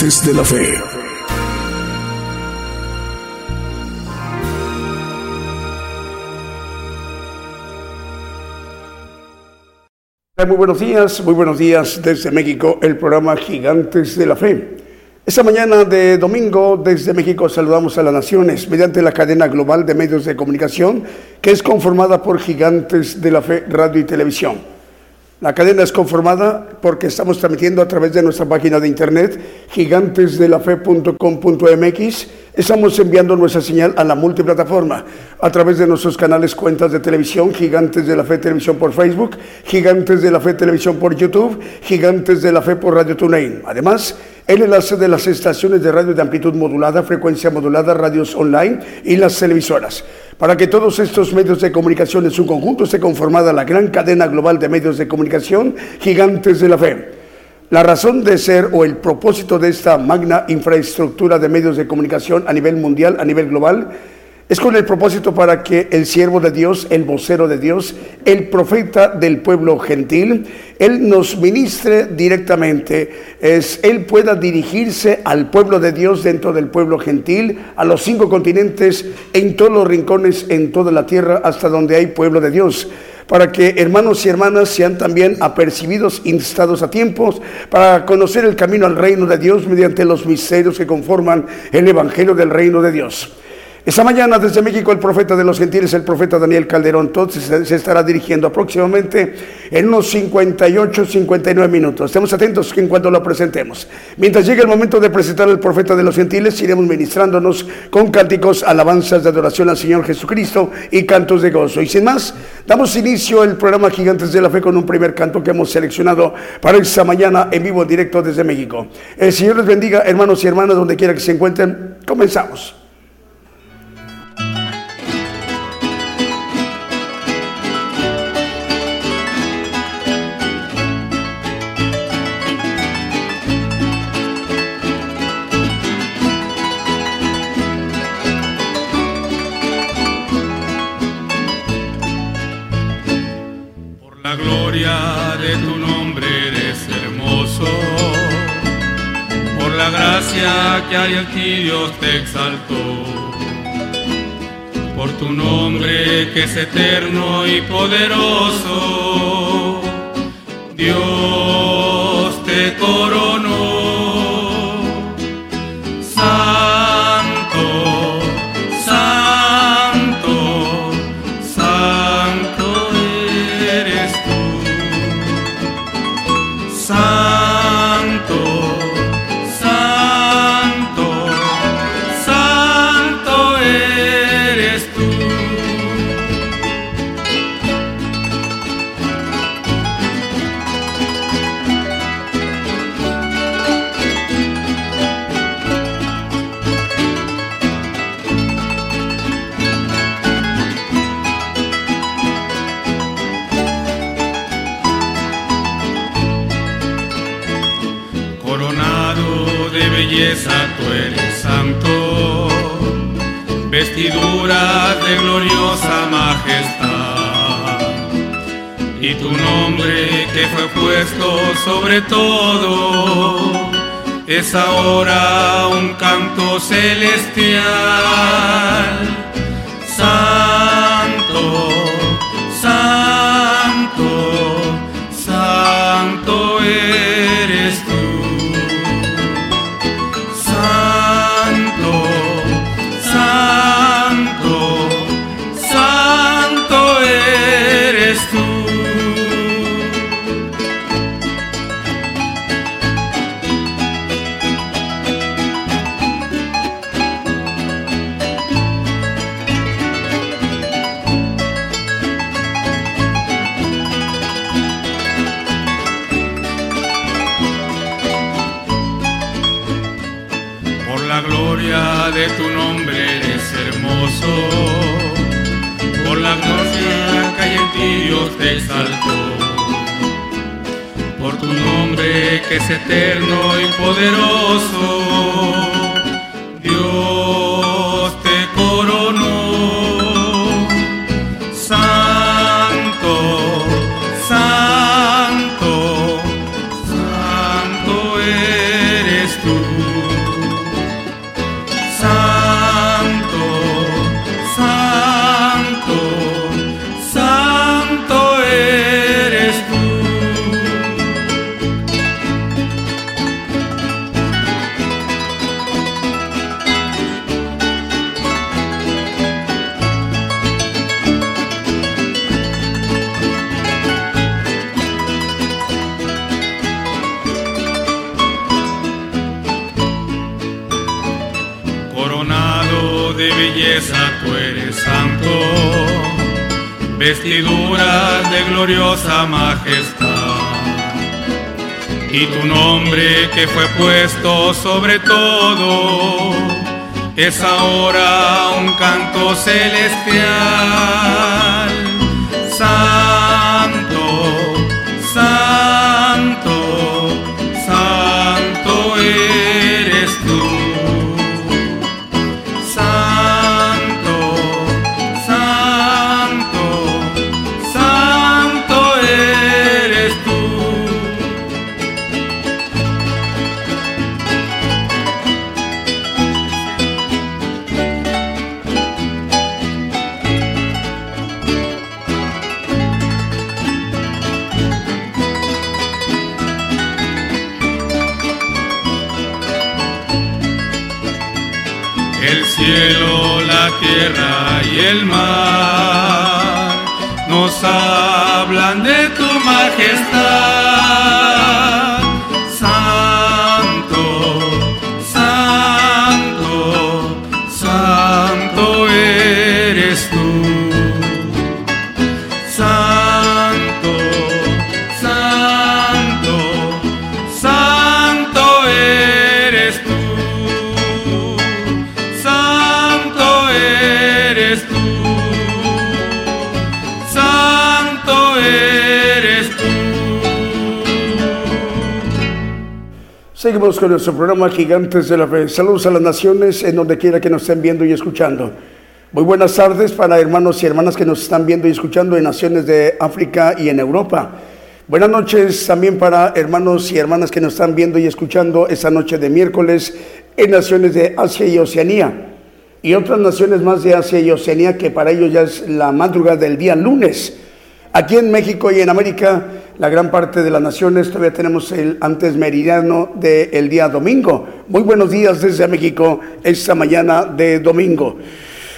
De la Fe. Muy buenos días, muy buenos días desde México, el programa Gigantes de la Fe. Esta mañana de domingo desde México saludamos a las naciones mediante la cadena global de medios de comunicación que es conformada por Gigantes de la Fe Radio y Televisión. La cadena es conformada porque estamos transmitiendo a través de nuestra página de internet gigantesdelafe.com.mx. Estamos enviando nuestra señal a la multiplataforma a través de nuestros canales cuentas de televisión, Gigantes de la Fe Televisión por Facebook, Gigantes de la Fe Televisión por YouTube, Gigantes de la Fe por Radio TuneIn. Además, el enlace de las estaciones de radio de amplitud modulada, frecuencia modulada, radios online y las televisoras. Para que todos estos medios de comunicación en su conjunto esté conformada la gran cadena global de medios de comunicación, gigantes de la fe. La razón de ser o el propósito de esta magna infraestructura de medios de comunicación a nivel mundial, a nivel global, es con el propósito para que el siervo de Dios, el vocero de Dios, el profeta del pueblo gentil, Él nos ministre directamente, es, Él pueda dirigirse al pueblo de Dios dentro del pueblo gentil, a los cinco continentes, en todos los rincones, en toda la tierra, hasta donde hay pueblo de Dios para que hermanos y hermanas sean también apercibidos, instados a tiempos, para conocer el camino al reino de Dios mediante los misterios que conforman el Evangelio del reino de Dios. Esta mañana desde México el profeta de los gentiles, el profeta Daniel Calderón, entonces se estará dirigiendo aproximadamente en unos 58, 59 minutos. Estemos atentos en cuanto lo presentemos. Mientras llegue el momento de presentar al profeta de los gentiles, iremos ministrándonos con cánticos, alabanzas de adoración al Señor Jesucristo y cantos de gozo. Y sin más, damos inicio al programa Gigantes de la Fe con un primer canto que hemos seleccionado para esta mañana en vivo, directo desde México. El Señor les bendiga, hermanos y hermanas, donde quiera que se encuentren. Comenzamos. Gracia que hay en ti Dios te exaltó. Por tu nombre que es eterno y poderoso. Dios te coronó. De gloriosa majestad. Y tu nombre que fue puesto sobre todo es ahora un canto celestial. Que es eterno y poderoso. Tu nombre que fue puesto sobre todo es ahora un canto celestial. Seguimos con nuestro programa Gigantes de la Fe. Saludos a las naciones en donde quiera que nos estén viendo y escuchando. Muy buenas tardes para hermanos y hermanas que nos están viendo y escuchando en naciones de África y en Europa. Buenas noches también para hermanos y hermanas que nos están viendo y escuchando esta noche de miércoles en naciones de Asia y Oceanía. Y otras naciones más de Asia y Oceanía que para ellos ya es la madrugada del día lunes. Aquí en México y en América, la gran parte de las naciones todavía tenemos el antes meridiano del día domingo. Muy buenos días desde México esta mañana de domingo.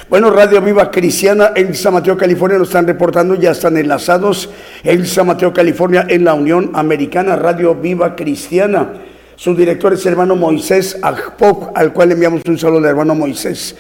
Bueno, Radio Viva Cristiana en San Mateo, California, nos están reportando, ya están enlazados en San Mateo, California, en la Unión Americana, Radio Viva Cristiana. Su director es el hermano Moisés Agpok, al cual enviamos un saludo al hermano Moisés.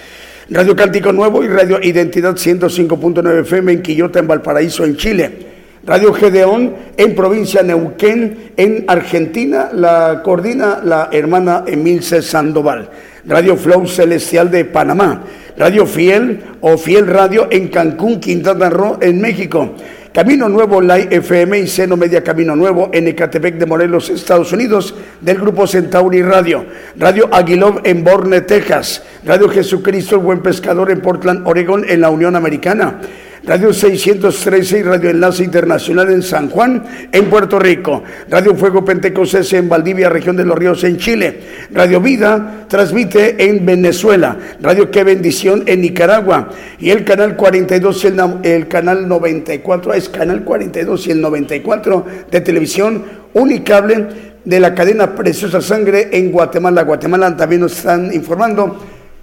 Radio Cántico Nuevo y Radio Identidad 105.9 FM en Quillota, en Valparaíso, en Chile. Radio Gedeón en provincia Neuquén, en Argentina, la coordina la hermana Emilce Sandoval. Radio Flow Celestial de Panamá. Radio Fiel o Fiel Radio en Cancún, Quintana Roo, en México. Camino Nuevo Live FM y Seno Media Camino Nuevo en Ecatepec de Morelos, Estados Unidos, del grupo Centauri Radio. Radio Aguilov en Borne, Texas. Radio Jesucristo, el Buen Pescador en Portland, Oregón, en la Unión Americana. Radio 613 y Radio Enlace Internacional en San Juan, en Puerto Rico. Radio Fuego Pentecostés en Valdivia, región de los Ríos, en Chile. Radio Vida transmite en Venezuela. Radio Qué Bendición en Nicaragua. Y el canal 42, el, el canal 94, es canal 42 y el 94 de televisión unicable de la cadena Preciosa Sangre en Guatemala. Guatemala también nos están informando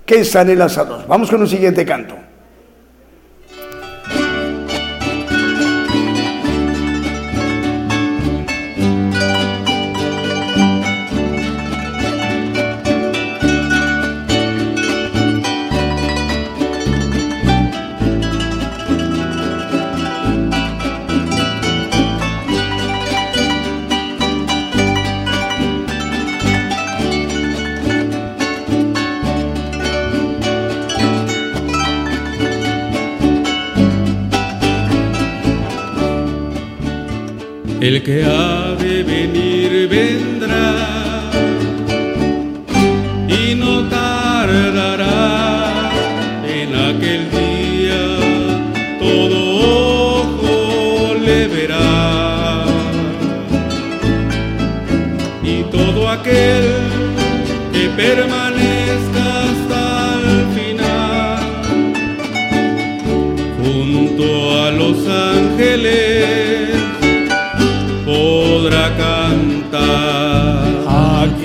que están enlazados. Vamos con un siguiente canto. El que ha de venir vendrá y no tardará en aquel día todo ojo le verá. Y todo aquel que permanezca hasta el final junto a los ángeles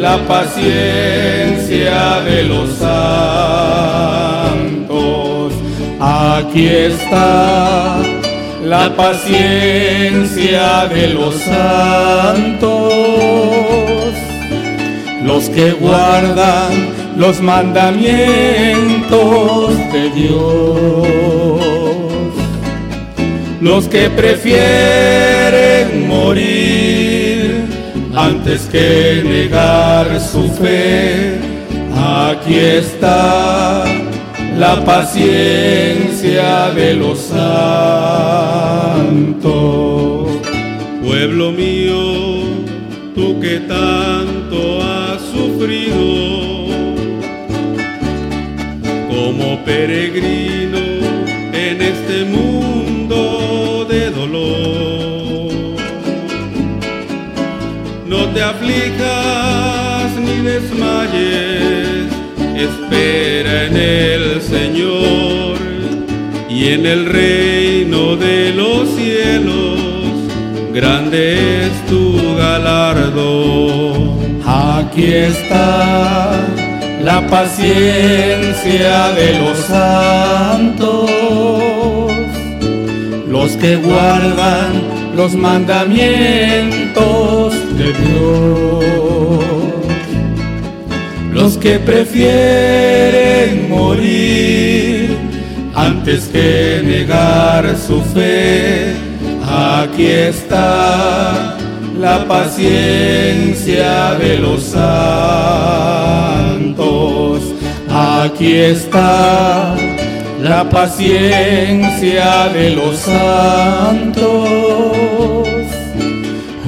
la paciencia de los santos. Aquí está la paciencia de los santos. Los que guardan los mandamientos de Dios. Los que prefieren morir antes que negar su fe. Aquí está la paciencia de los santos. Pueblo mío, tú que tanto has sufrido como peregrino ni desmayes, espera en el Señor y en el reino de los cielos, grande es tu galardón. Aquí está la paciencia de los santos, los que guardan los mandamientos de Dios, los que prefieren morir antes que negar su fe. Aquí está la paciencia de los santos. Aquí está la paciencia de los santos.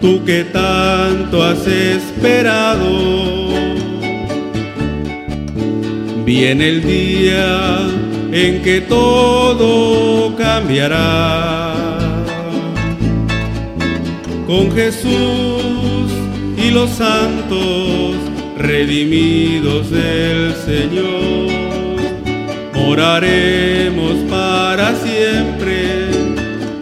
tú que tanto has esperado, viene el día en que todo cambiará. Con Jesús y los santos redimidos del Señor, moraremos para siempre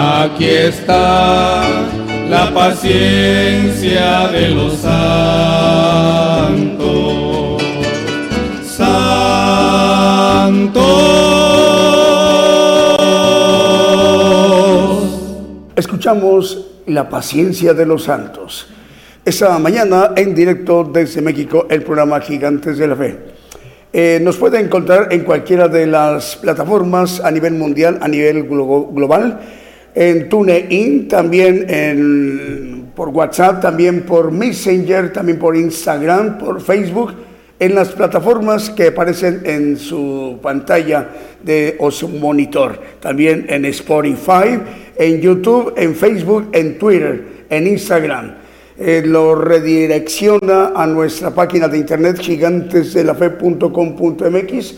Aquí está la paciencia de los santos. Santos. Escuchamos La paciencia de los santos. Esta mañana en directo desde México el programa Gigantes de la Fe. Eh, nos puede encontrar en cualquiera de las plataformas a nivel mundial, a nivel global, en TuneIn, también en, por WhatsApp, también por Messenger, también por Instagram, por Facebook en las plataformas que aparecen en su pantalla de o su monitor, también en Spotify, en YouTube, en Facebook, en Twitter, en Instagram. Eh, lo redirecciona a nuestra página de internet gigantesdelafe.com.mx.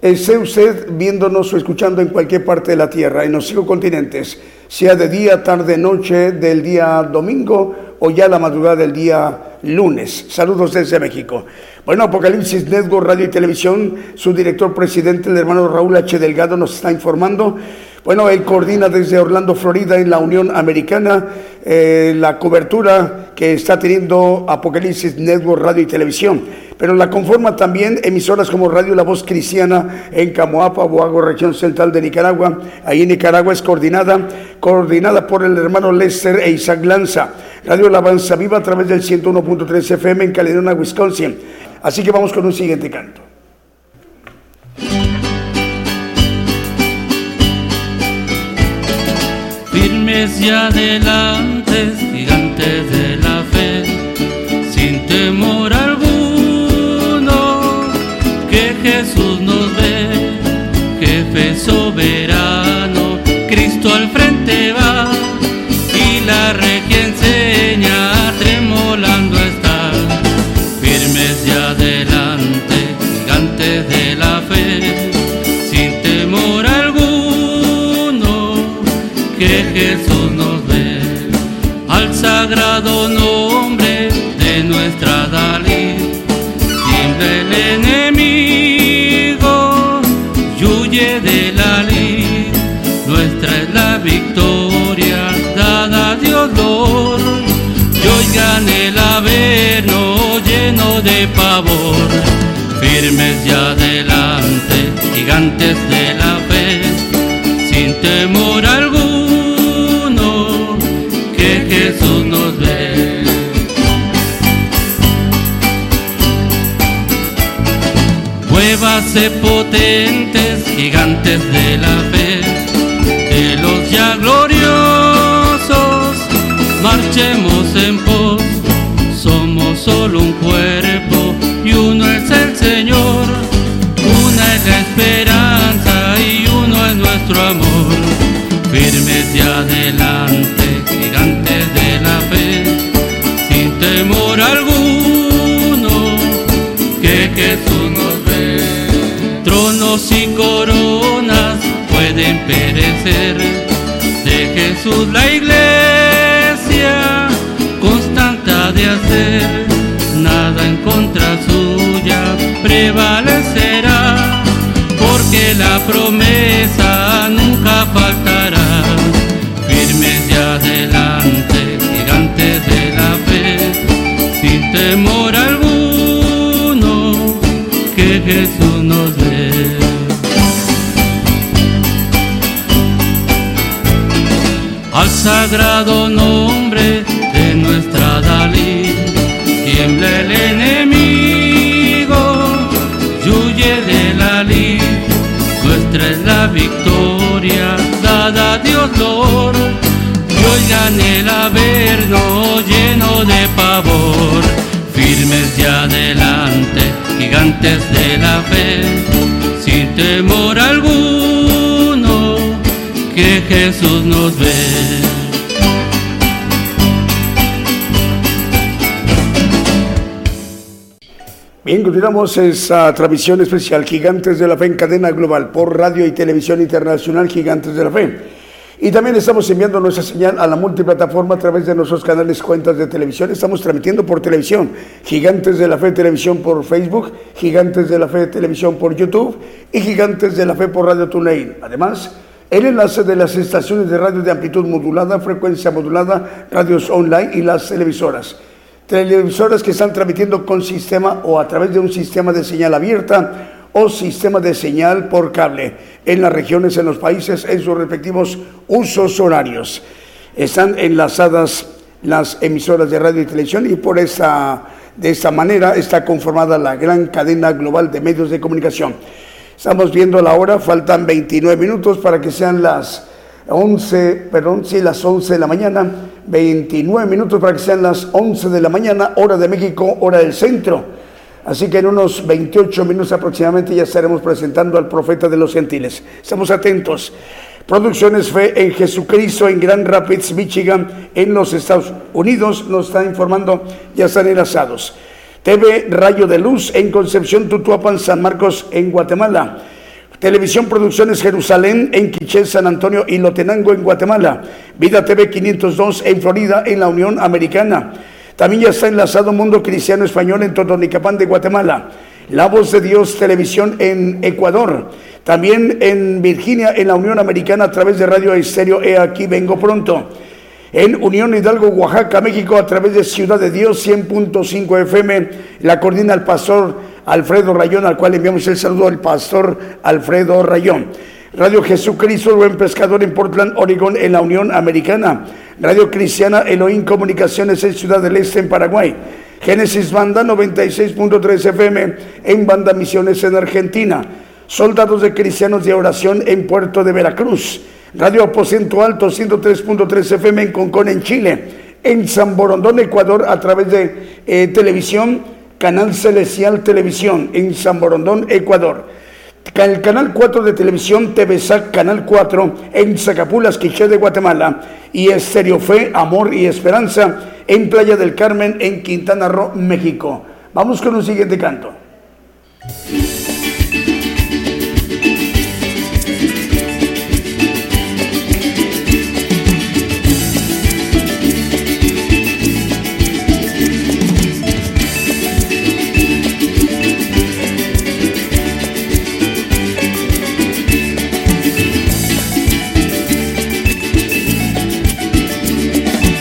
Esté usted viéndonos o escuchando en cualquier parte de la tierra, en los cinco continentes, sea de día, tarde, noche, del día domingo o ya la madrugada del día lunes. Saludos desde México. Bueno, Apocalipsis Network Radio y Televisión, su director presidente, el hermano Raúl H. Delgado, nos está informando. Bueno, él coordina desde Orlando, Florida, en la Unión Americana, eh, la cobertura que está teniendo Apocalipsis Network Radio y Televisión. Pero la conforma también emisoras como Radio La Voz Cristiana en Camoapa, Boago, región central de Nicaragua. Ahí en Nicaragua es coordinada, coordinada por el hermano Lester e Isaac Lanza. Radio La Avanza Viva a través del 101.3 FM en Caledonia, Wisconsin. Así que vamos con un siguiente canto. Firmes y adelante, gigantes de la fe, sin temor alguno, que Jesús nos ve, jefe soberano, Cristo al frente va y la sagrado nombre de nuestra Dalí, tiembla el enemigo y huye de la lid, nuestra es la victoria, dada a Dios Lord, y oigan el averno lleno de pavor, firmes y adelante, gigantes de la Potentes, gigantes de la fe, de los ya gloriosos, marchemos en pos, somos solo un cuerpo y uno es el Señor, una es la esperanza y uno es nuestro amor, firmes y adelante, Y coronas pueden perecer, de Jesús la iglesia constante ha de hacer, nada en contra suya prevalecerá, porque la promesa nunca faltará. Firmes y adelante, gigantes de la fe, sin temor alguno, que Jesús sagrado nombre de nuestra Dalí. Tiembla el enemigo, huye de la lid. Nuestra es la victoria, dada a Dios Lord. Y oigan el averno lleno de pavor, firmes de adelante, gigantes de la fe, sin temor alguno, que Jesús nos ve. Bien, continuamos esa transmisión especial Gigantes de la Fe en cadena global por radio y televisión internacional Gigantes de la Fe. Y también estamos enviando nuestra señal a la multiplataforma a través de nuestros canales cuentas de televisión. Estamos transmitiendo por televisión Gigantes de la Fe Televisión por Facebook, Gigantes de la Fe Televisión por YouTube y Gigantes de la Fe por Radio TuneIn. Además, el enlace de las estaciones de radio de amplitud modulada, frecuencia modulada, radios online y las televisoras televisoras que están transmitiendo con sistema o a través de un sistema de señal abierta o sistema de señal por cable en las regiones, en los países, en sus respectivos usos horarios. Están enlazadas las emisoras de radio y televisión y por esa, de esta manera está conformada la gran cadena global de medios de comunicación. Estamos viendo la hora, faltan 29 minutos para que sean las 11, perdón, las 11 de la mañana, 29 minutos para que sean las 11 de la mañana, hora de México, hora del centro. Así que en unos 28 minutos aproximadamente ya estaremos presentando al profeta de los gentiles. Estamos atentos. Producciones Fe en Jesucristo en Grand Rapids, Michigan, en los Estados Unidos, nos está informando, ya están enlazados. TV Rayo de Luz en Concepción, Tutuapan, San Marcos, en Guatemala. Televisión Producciones Jerusalén en Quiché, San Antonio y Lotenango en Guatemala. Vida TV 502 en Florida en la Unión Americana. También ya está enlazado Mundo Cristiano Español en Totonicapán de Guatemala. La Voz de Dios Televisión en Ecuador. También en Virginia en la Unión Americana a través de Radio Estéreo He aquí vengo pronto. En Unión Hidalgo, Oaxaca, México, a través de Ciudad de Dios 100.5 FM, la coordina el pastor Alfredo Rayón, al cual enviamos el saludo al pastor Alfredo Rayón. Radio Jesucristo, buen pescador en Portland, Oregon, en la Unión Americana. Radio Cristiana Elohim Comunicaciones en Ciudad del Este, en Paraguay. Génesis Banda 96.3 FM en Banda Misiones en Argentina. Soldados de Cristianos de Oración en Puerto de Veracruz. Radio Aposento Alto 103.3 FM en Concón, en Chile. En San Borondón, Ecuador, a través de eh, televisión Canal Celestial Televisión en San Borondón, Ecuador. El canal 4 de televisión TVSAC, canal 4 en Zacapulas, Quiché de Guatemala. Y Estereo Fe, Amor y Esperanza en Playa del Carmen, en Quintana Roo, México. Vamos con un siguiente canto.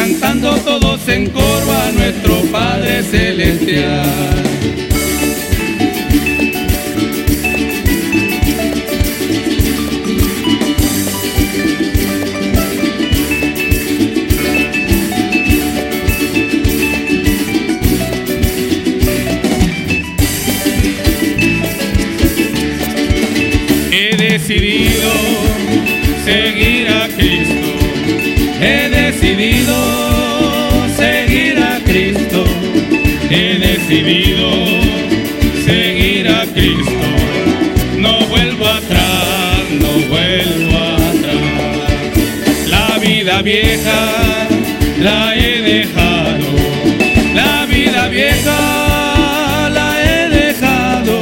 cantando todos en coro a nuestro Padre Celestial. Decidido seguir a Cristo. No vuelvo atrás, no vuelvo atrás. La vida vieja la he dejado. La vida vieja la he dejado.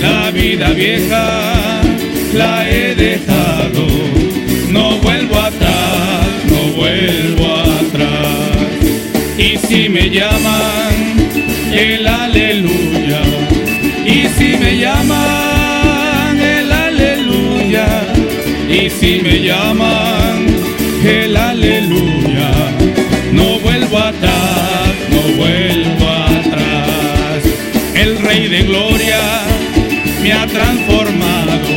La vida vieja la he dejado, no vuelvo atrás, no vuelvo atrás. Y si me llaman, el aleluya, y si me llaman, el aleluya, y si me llaman, el aleluya, no vuelvo atrás, no vuelvo atrás. El Rey de Gloria me ha transformado.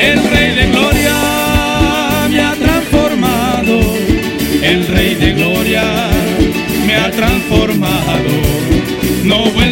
El Rey de Gloria me ha transformado, el Rey de Gloria me ha transformado, no vuelvo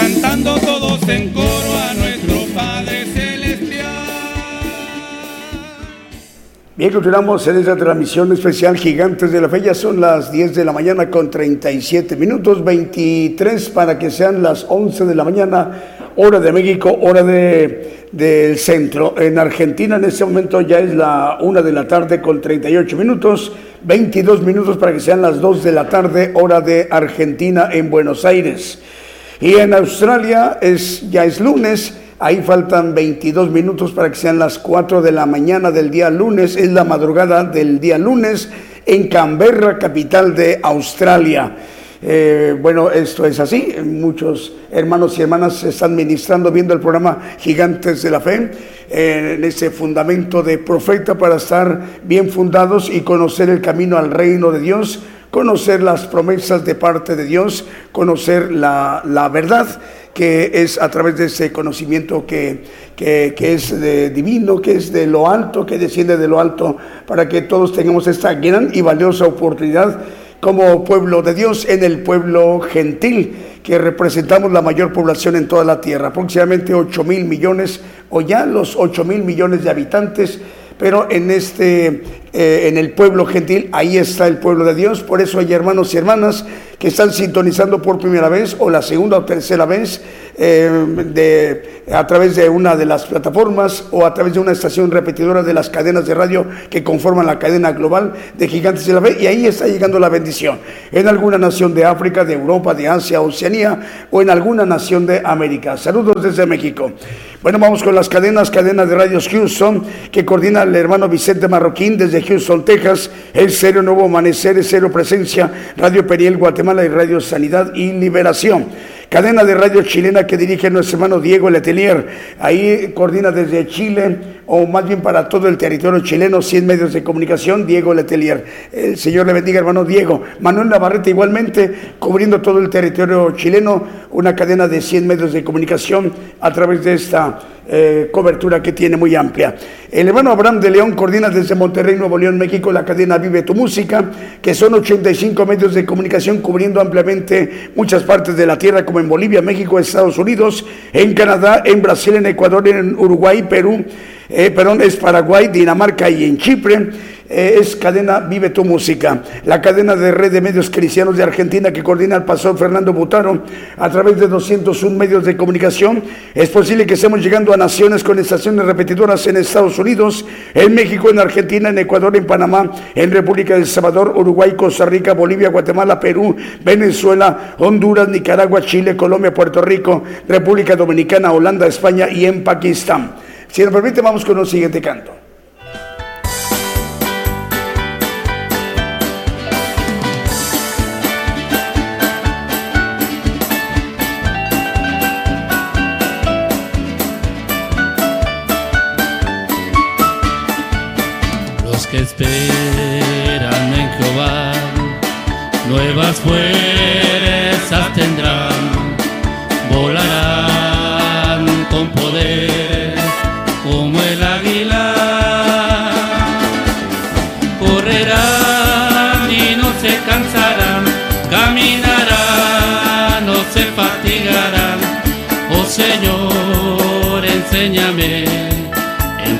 cantando todos en coro a nuestro Padre Celestial. Bien, continuamos en esta transmisión especial Gigantes de la Fe. Ya son las 10 de la mañana con 37 minutos, 23 para que sean las 11 de la mañana hora de México, hora de, del centro. En Argentina en este momento ya es la una de la tarde con 38 minutos, 22 minutos para que sean las 2 de la tarde, hora de Argentina en Buenos Aires. Y en Australia es, ya es lunes, ahí faltan 22 minutos para que sean las 4 de la mañana del día lunes, es la madrugada del día lunes en Canberra, capital de Australia. Eh, bueno, esto es así. Muchos hermanos y hermanas se están ministrando viendo el programa Gigantes de la Fe, en ese fundamento de profeta para estar bien fundados y conocer el camino al reino de Dios, conocer las promesas de parte de Dios, conocer la, la verdad que es a través de ese conocimiento que, que, que es de divino, que es de lo alto, que desciende de lo alto, para que todos tengamos esta gran y valiosa oportunidad como pueblo de Dios en el pueblo gentil, que representamos la mayor población en toda la tierra, aproximadamente 8 mil millones o ya los 8 mil millones de habitantes, pero en este, eh, en el pueblo gentil, ahí está el pueblo de Dios, por eso hay hermanos y hermanas que están sintonizando por primera vez o la segunda o tercera vez eh, de, a través de una de las plataformas o a través de una estación repetidora de las cadenas de radio que conforman la cadena global de Gigantes de la Fe y ahí está llegando la bendición. En alguna nación de África, de Europa, de Asia, Oceanía o en alguna nación de América. Saludos desde México. Bueno, vamos con las cadenas, cadena de radios Houston, que coordina el hermano Vicente Marroquín desde Houston, Texas, el Cero Nuevo Amanecer, el Cero Presencia, Radio Periel Guatemala y Radio Sanidad y Liberación cadena de radio chilena que dirige nuestro hermano Diego Letelier. Ahí coordina desde Chile, o más bien para todo el territorio chileno, 100 medios de comunicación, Diego Letelier. El Señor le bendiga, hermano Diego. Manuel Navarrete igualmente, cubriendo todo el territorio chileno, una cadena de 100 medios de comunicación a través de esta eh, cobertura que tiene muy amplia. El hermano Abraham de León coordina desde Monterrey, Nuevo León, México, la cadena Vive tu Música, que son 85 medios de comunicación cubriendo ampliamente muchas partes de la tierra, como en Bolivia, México, Estados Unidos, en Canadá, en Brasil, en Ecuador, en Uruguay, Perú, eh, perdón, es Paraguay, Dinamarca y en Chipre. Eh, es cadena Vive tu Música, la cadena de red de medios cristianos de Argentina que coordina el pastor Fernando Butaro a través de 201 medios de comunicación. Es posible que estemos llegando a naciones con estaciones repetidoras en Estados Unidos, en México, en Argentina, en Ecuador, en Panamá, en República del Salvador, Uruguay, Costa Rica, Bolivia, Guatemala, Perú, Venezuela, Honduras, Nicaragua, Chile, Colombia, Puerto Rico, República Dominicana, Holanda, España y en Pakistán. Si nos permite, vamos con un siguiente canto. esperan en Jehová, nuevas fuerzas tendrán, volarán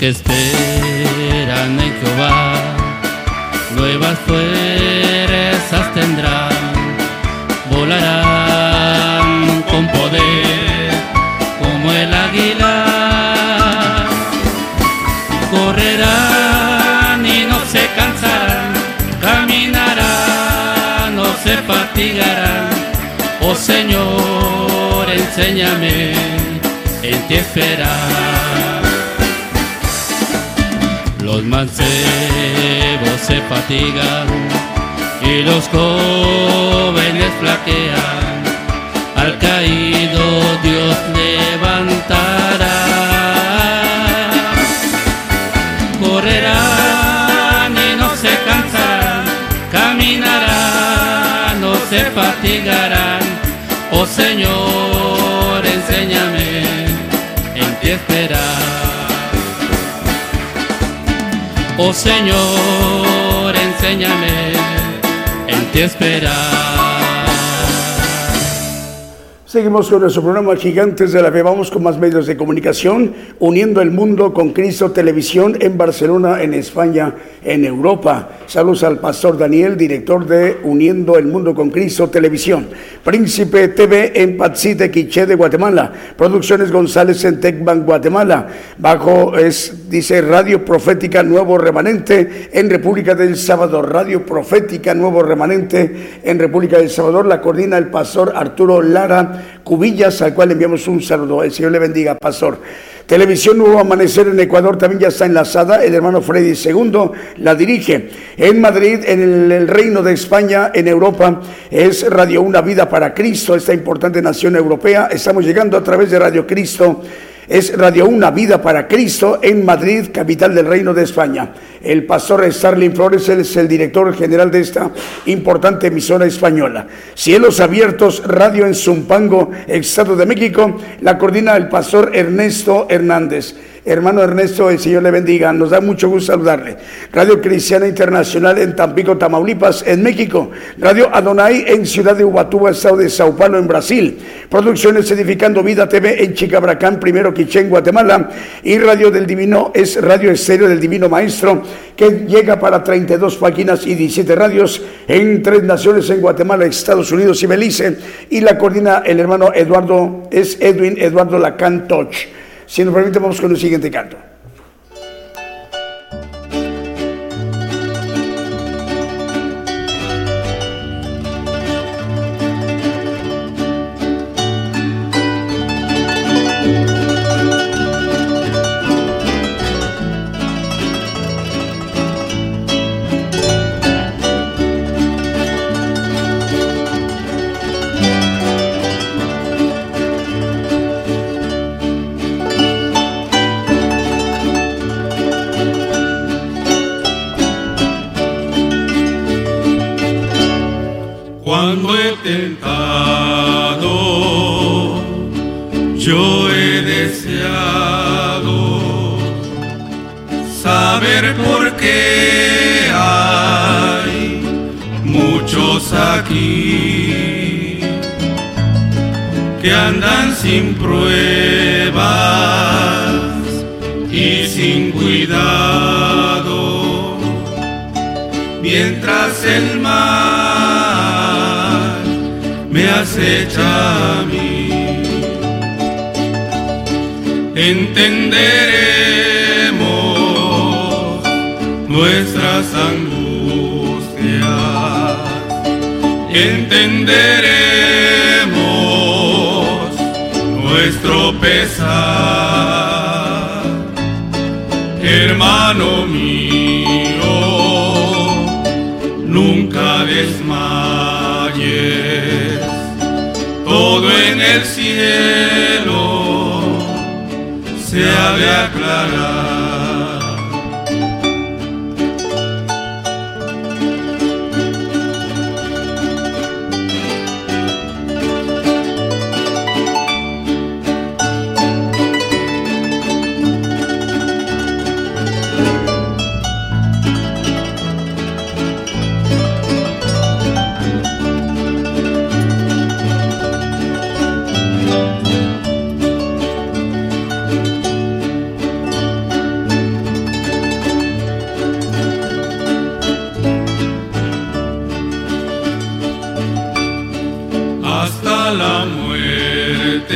Que esperan en Jehová, nuevas fuerzas tendrán, volarán con poder como el águila, correrán y no se cansarán, caminarán, no se fatigarán. Oh Señor, enséñame en ti esperar los mancebos se fatigan y los jóvenes flaquean. Al caído Dios levantará. Correrán y no se cansarán, caminarán, no se fatigarán. Oh Señor, Oh Señor, enséñame en ti esperar. Seguimos con nuestro programa Gigantes de la Fe. Vamos con más medios de comunicación, uniendo el mundo con Cristo Televisión en Barcelona, en España, en Europa. Saludos al pastor Daniel, director de Uniendo el Mundo con Cristo Televisión. Príncipe TV en Patsite, Quiché de Guatemala. Producciones González en Tecban, Guatemala. Bajo es, dice Radio Profética Nuevo Remanente en República del Salvador. Radio Profética Nuevo Remanente en República del Salvador. La coordina el pastor Arturo Lara Cubillas, al cual enviamos un saludo. El Señor le bendiga, pastor. Televisión Nuevo Amanecer en Ecuador también ya está enlazada. El hermano Freddy II la dirige. En Madrid, en el, Reino de España, en Europa, es Radio Una Vida para Cristo, esta importante nación europea. Estamos llegando a través de Radio Cristo es Radio Una Vida para Cristo en Madrid, capital del Reino de España. El pastor Starling Flores es el director general de esta importante emisora española. Cielos Abiertos, Radio en Zumpango, Estado de México, la coordina el pastor Ernesto Hernández. Hermano Ernesto, el Señor le bendiga. Nos da mucho gusto saludarle. Radio Cristiana Internacional en Tampico, Tamaulipas, en México. Radio Adonai en Ciudad de Ubatuba, Estado de Sao Paulo, en Brasil. Producciones Edificando Vida TV en Chicabracán, primero Quiché, en Guatemala. Y Radio del Divino es Radio Estéreo del Divino Maestro, que llega para 32 páginas y 17 radios en tres naciones, en Guatemala, Estados Unidos y Belice. Y la coordina el hermano Eduardo, es Edwin Eduardo Lacan Toch. Si nos permite, vamos con el siguiente canto. Entenderemos nuestras angustias, entenderemos nuestro pesar, hermano mío, nunca desmayes. Todo en el cielo se ha la muerte,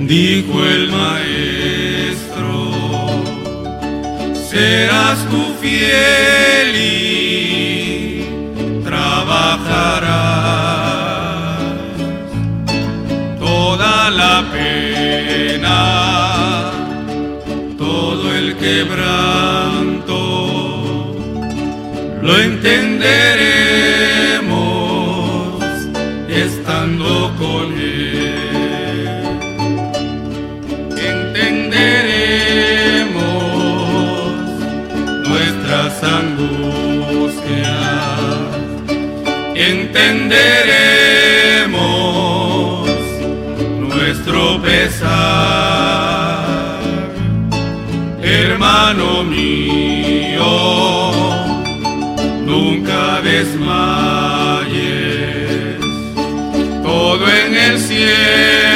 dijo el maestro, serás tú fiel y trabajarás. Toda la pena, todo el quebranto, lo entenderemos Entenderemos nuestro pesar. Hermano mío, nunca desmayes todo en el cielo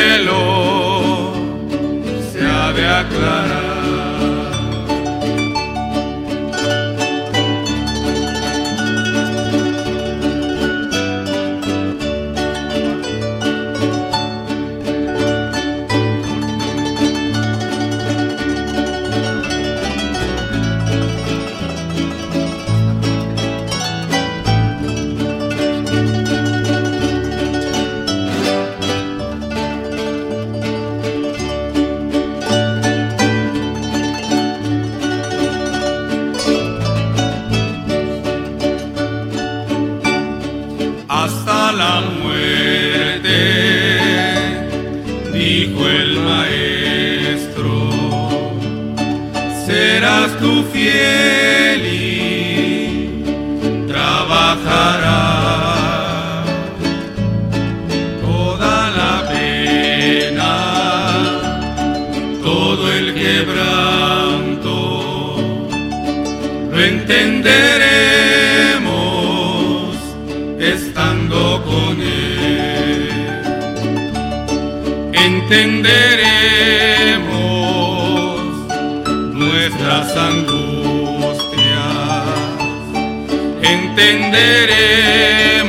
Entenderemos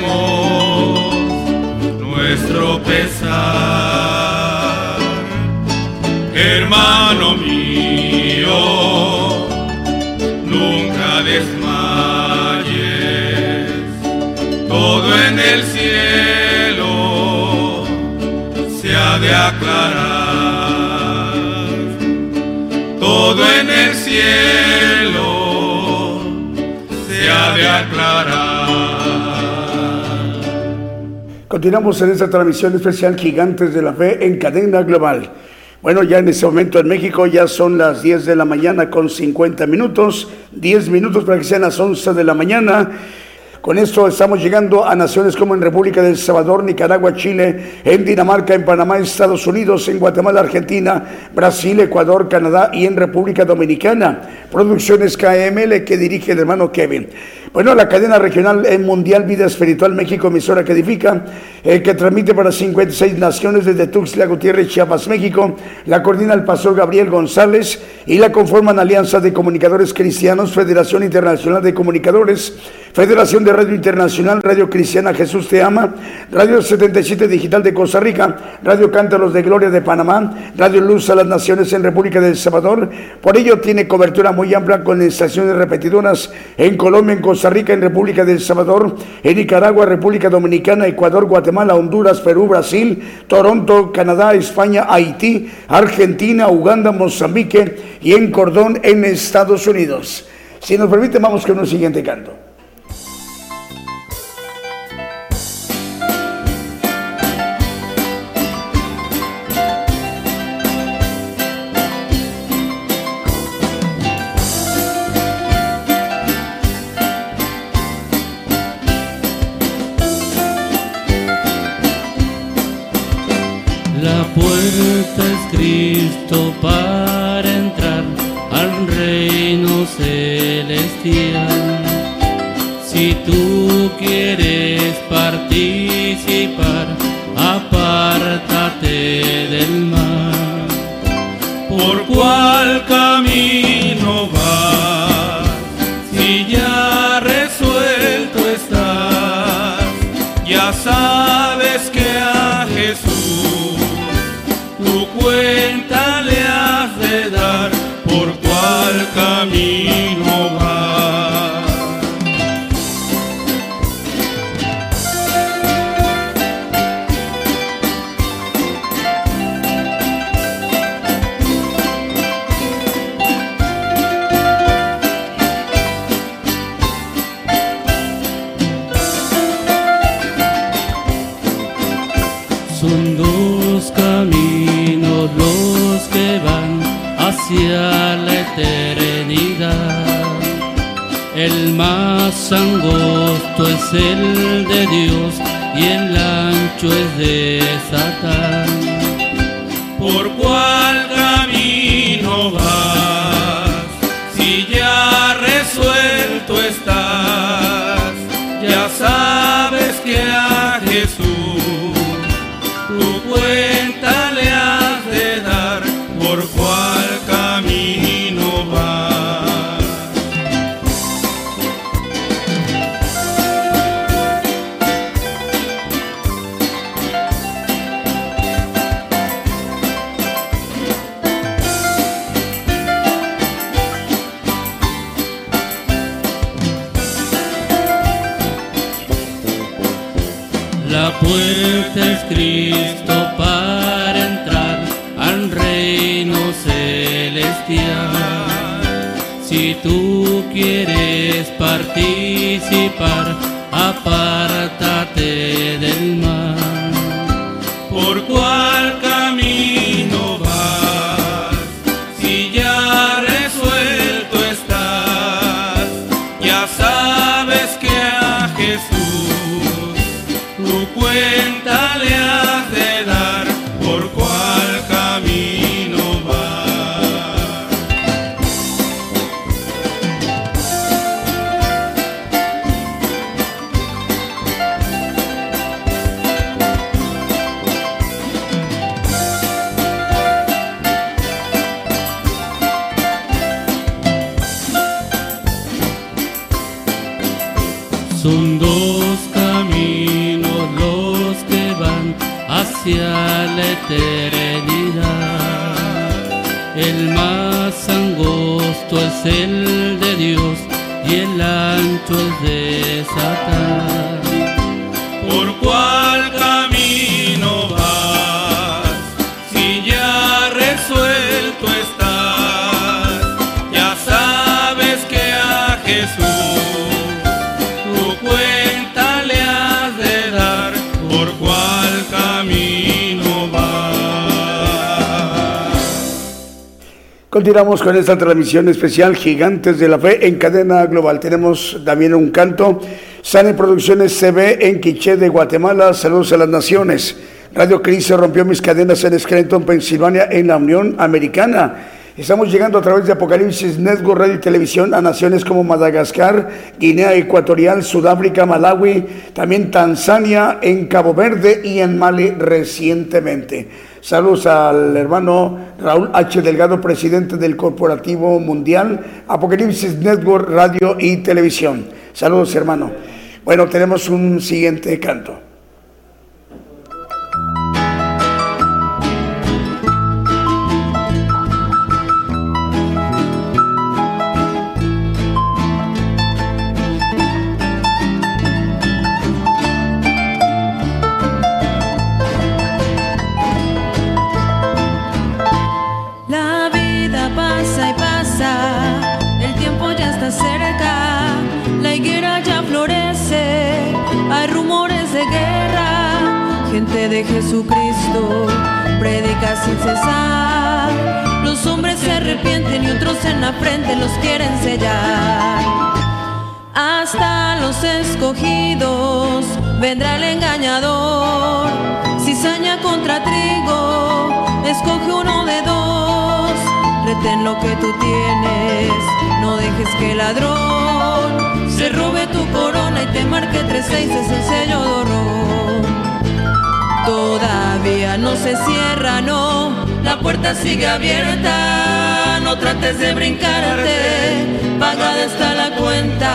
nuestro pesar. Hermano mío, nunca desmayes. Todo en el cielo se ha de aclarar. Todo en el cielo se ha de aclarar. Continuamos en esta transmisión especial Gigantes de la Fe en cadena global. Bueno, ya en este momento en México ya son las 10 de la mañana con 50 minutos, 10 minutos para que sean las 11 de la mañana. Con esto estamos llegando a naciones como en República del Salvador, Nicaragua, Chile, en Dinamarca, en Panamá, Estados Unidos, en Guatemala, Argentina, Brasil, Ecuador, Canadá y en República Dominicana. Producciones KML que dirige el hermano Kevin. Bueno, la cadena regional en Mundial Vida Espiritual México, emisora que edifica, eh, que transmite para 56 naciones desde Tuxtla Gutiérrez, Chiapas, México. La coordina el pastor Gabriel González y la conforman Alianza de Comunicadores Cristianos, Federación Internacional de Comunicadores, Federación de Radio Internacional, Radio Cristiana Jesús Te Ama, Radio 77 Digital de Costa Rica, Radio Cántaros de Gloria de Panamá, Radio Luz a las Naciones en República del Salvador. Por ello tiene cobertura muy amplia con estaciones repetidoras en Colombia, en Costa Rica, en República del Salvador, en Nicaragua, República Dominicana, Ecuador, Guatemala, Honduras, Perú, Brasil, Toronto, Canadá, España, Haití, Argentina, Uganda, Mozambique y en Cordón en Estados Unidos. Si nos permite, vamos con un siguiente canto. ¿Por es el de Dios y el ancho es de Satán. ¿Por cuál camino vas? Si ya resuelto estás, But. Hacia la eternidad. El más angosto es el de Dios y el ancho es de Satán. ¿Por Continuamos con esta transmisión especial Gigantes de la Fe en cadena global. Tenemos también un canto. Sane Producciones CB en Quiché de Guatemala. Saludos a las naciones. Radio Cristo rompió mis cadenas en Scranton, Pensilvania, en la Unión Americana. Estamos llegando a través de Apocalipsis Network Radio y Televisión a naciones como Madagascar, Guinea Ecuatorial, Sudáfrica, Malawi, también Tanzania, en Cabo Verde y en Mali recientemente. Saludos al hermano Raúl H. Delgado, presidente del Corporativo Mundial, Apocalipsis Network, Radio y Televisión. Saludos, hermano. Bueno, tenemos un siguiente canto. Jesucristo predica sin cesar. Los hombres se arrepienten y otros en la frente los quieren sellar. Hasta los escogidos vendrá el engañador. Cizaña contra trigo, escoge uno de dos. Retén lo que tú tienes, no dejes que el ladrón se robe tu corona y te marque tres seis es el sello de horror. Todavía no se cierra, no, la puerta sigue abierta. No trates de brincarte, pagada está la cuenta.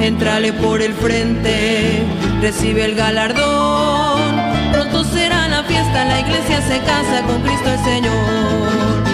Entrale por el frente, recibe el galardón. Pronto será la fiesta, la iglesia se casa con Cristo el Señor.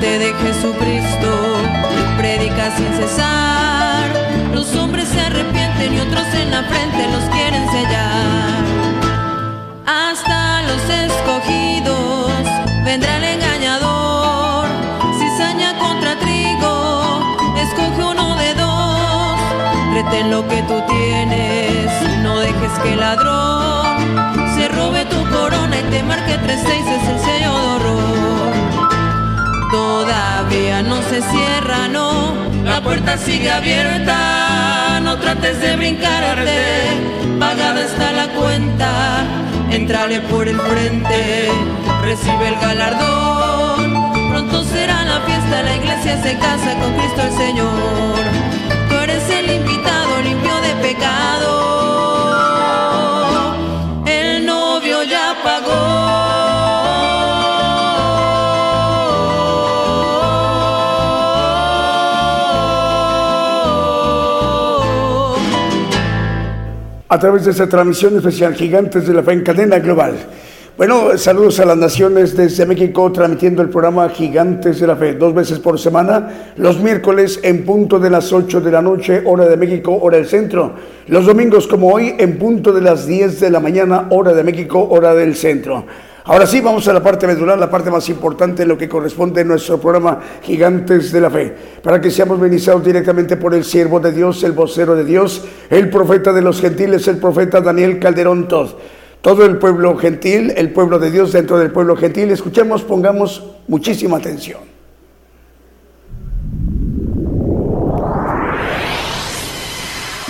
De Jesucristo predica sin cesar. Los hombres se arrepienten y otros en la frente los quieren sellar. Hasta los escogidos vendrá el engañador. Cizaña contra trigo, escoge uno de dos. Retén lo que tú tienes, no dejes que el ladrón se robe tu corona y te marque tres seis es el sello. Todavía no se cierra, no, la puerta sigue abierta. No trates de brincarte, pagada está la cuenta. Entrale por el frente, recibe el galardón. Pronto será la fiesta, la iglesia se casa con Cristo el Señor. Tú eres el invitado limpio de pecado. El novio ya pagó. A través de esta transmisión especial Gigantes de la Fe en cadena global. Bueno, saludos a las naciones desde México, transmitiendo el programa Gigantes de la Fe, dos veces por semana, los miércoles en punto de las 8 de la noche, hora de México, hora del centro. Los domingos como hoy en punto de las 10 de la mañana, hora de México, hora del centro. Ahora sí, vamos a la parte medular, la parte más importante de lo que corresponde a nuestro programa Gigantes de la Fe, para que seamos benizados directamente por el siervo de Dios, el vocero de Dios, el profeta de los gentiles, el profeta Daniel Calderón Todd. Todo el pueblo gentil, el pueblo de Dios dentro del pueblo gentil, escuchemos, pongamos muchísima atención.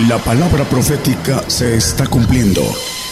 La palabra profética se está cumpliendo.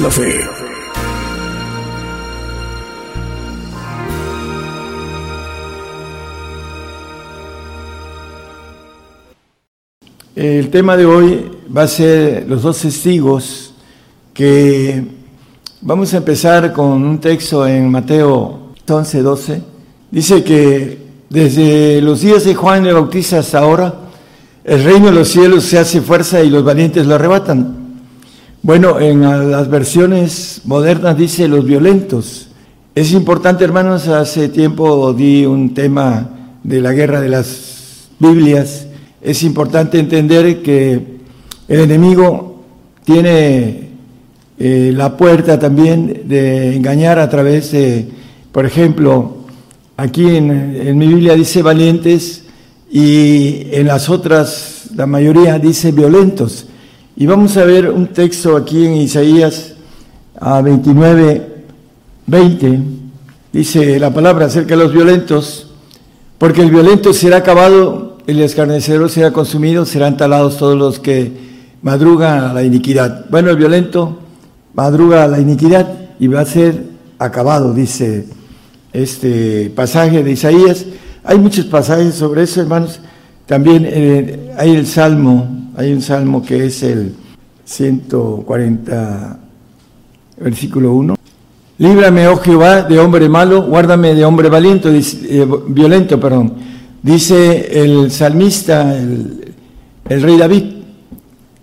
La fe. El tema de hoy va a ser los dos testigos que vamos a empezar con un texto en Mateo 11, 12. Dice que desde los días de Juan el Bautista hasta ahora, el reino de los cielos se hace fuerza y los valientes lo arrebatan. Bueno, en las versiones modernas dice los violentos. Es importante, hermanos, hace tiempo di un tema de la guerra de las Biblias. Es importante entender que el enemigo tiene eh, la puerta también de engañar a través de, por ejemplo, aquí en, en mi Biblia dice valientes y en las otras, la mayoría dice violentos. Y vamos a ver un texto aquí en Isaías a 29, 20. Dice la palabra acerca de los violentos, porque el violento será acabado, el escarnecedor será consumido, serán talados todos los que madrugan a la iniquidad. Bueno, el violento madruga a la iniquidad y va a ser acabado, dice este pasaje de Isaías. Hay muchos pasajes sobre eso, hermanos. También eh, hay el Salmo, hay un Salmo que es el 140, versículo 1. Líbrame, oh Jehová, de hombre malo, guárdame de hombre valiente, eh, violento, perdón. Dice el salmista, el, el rey David,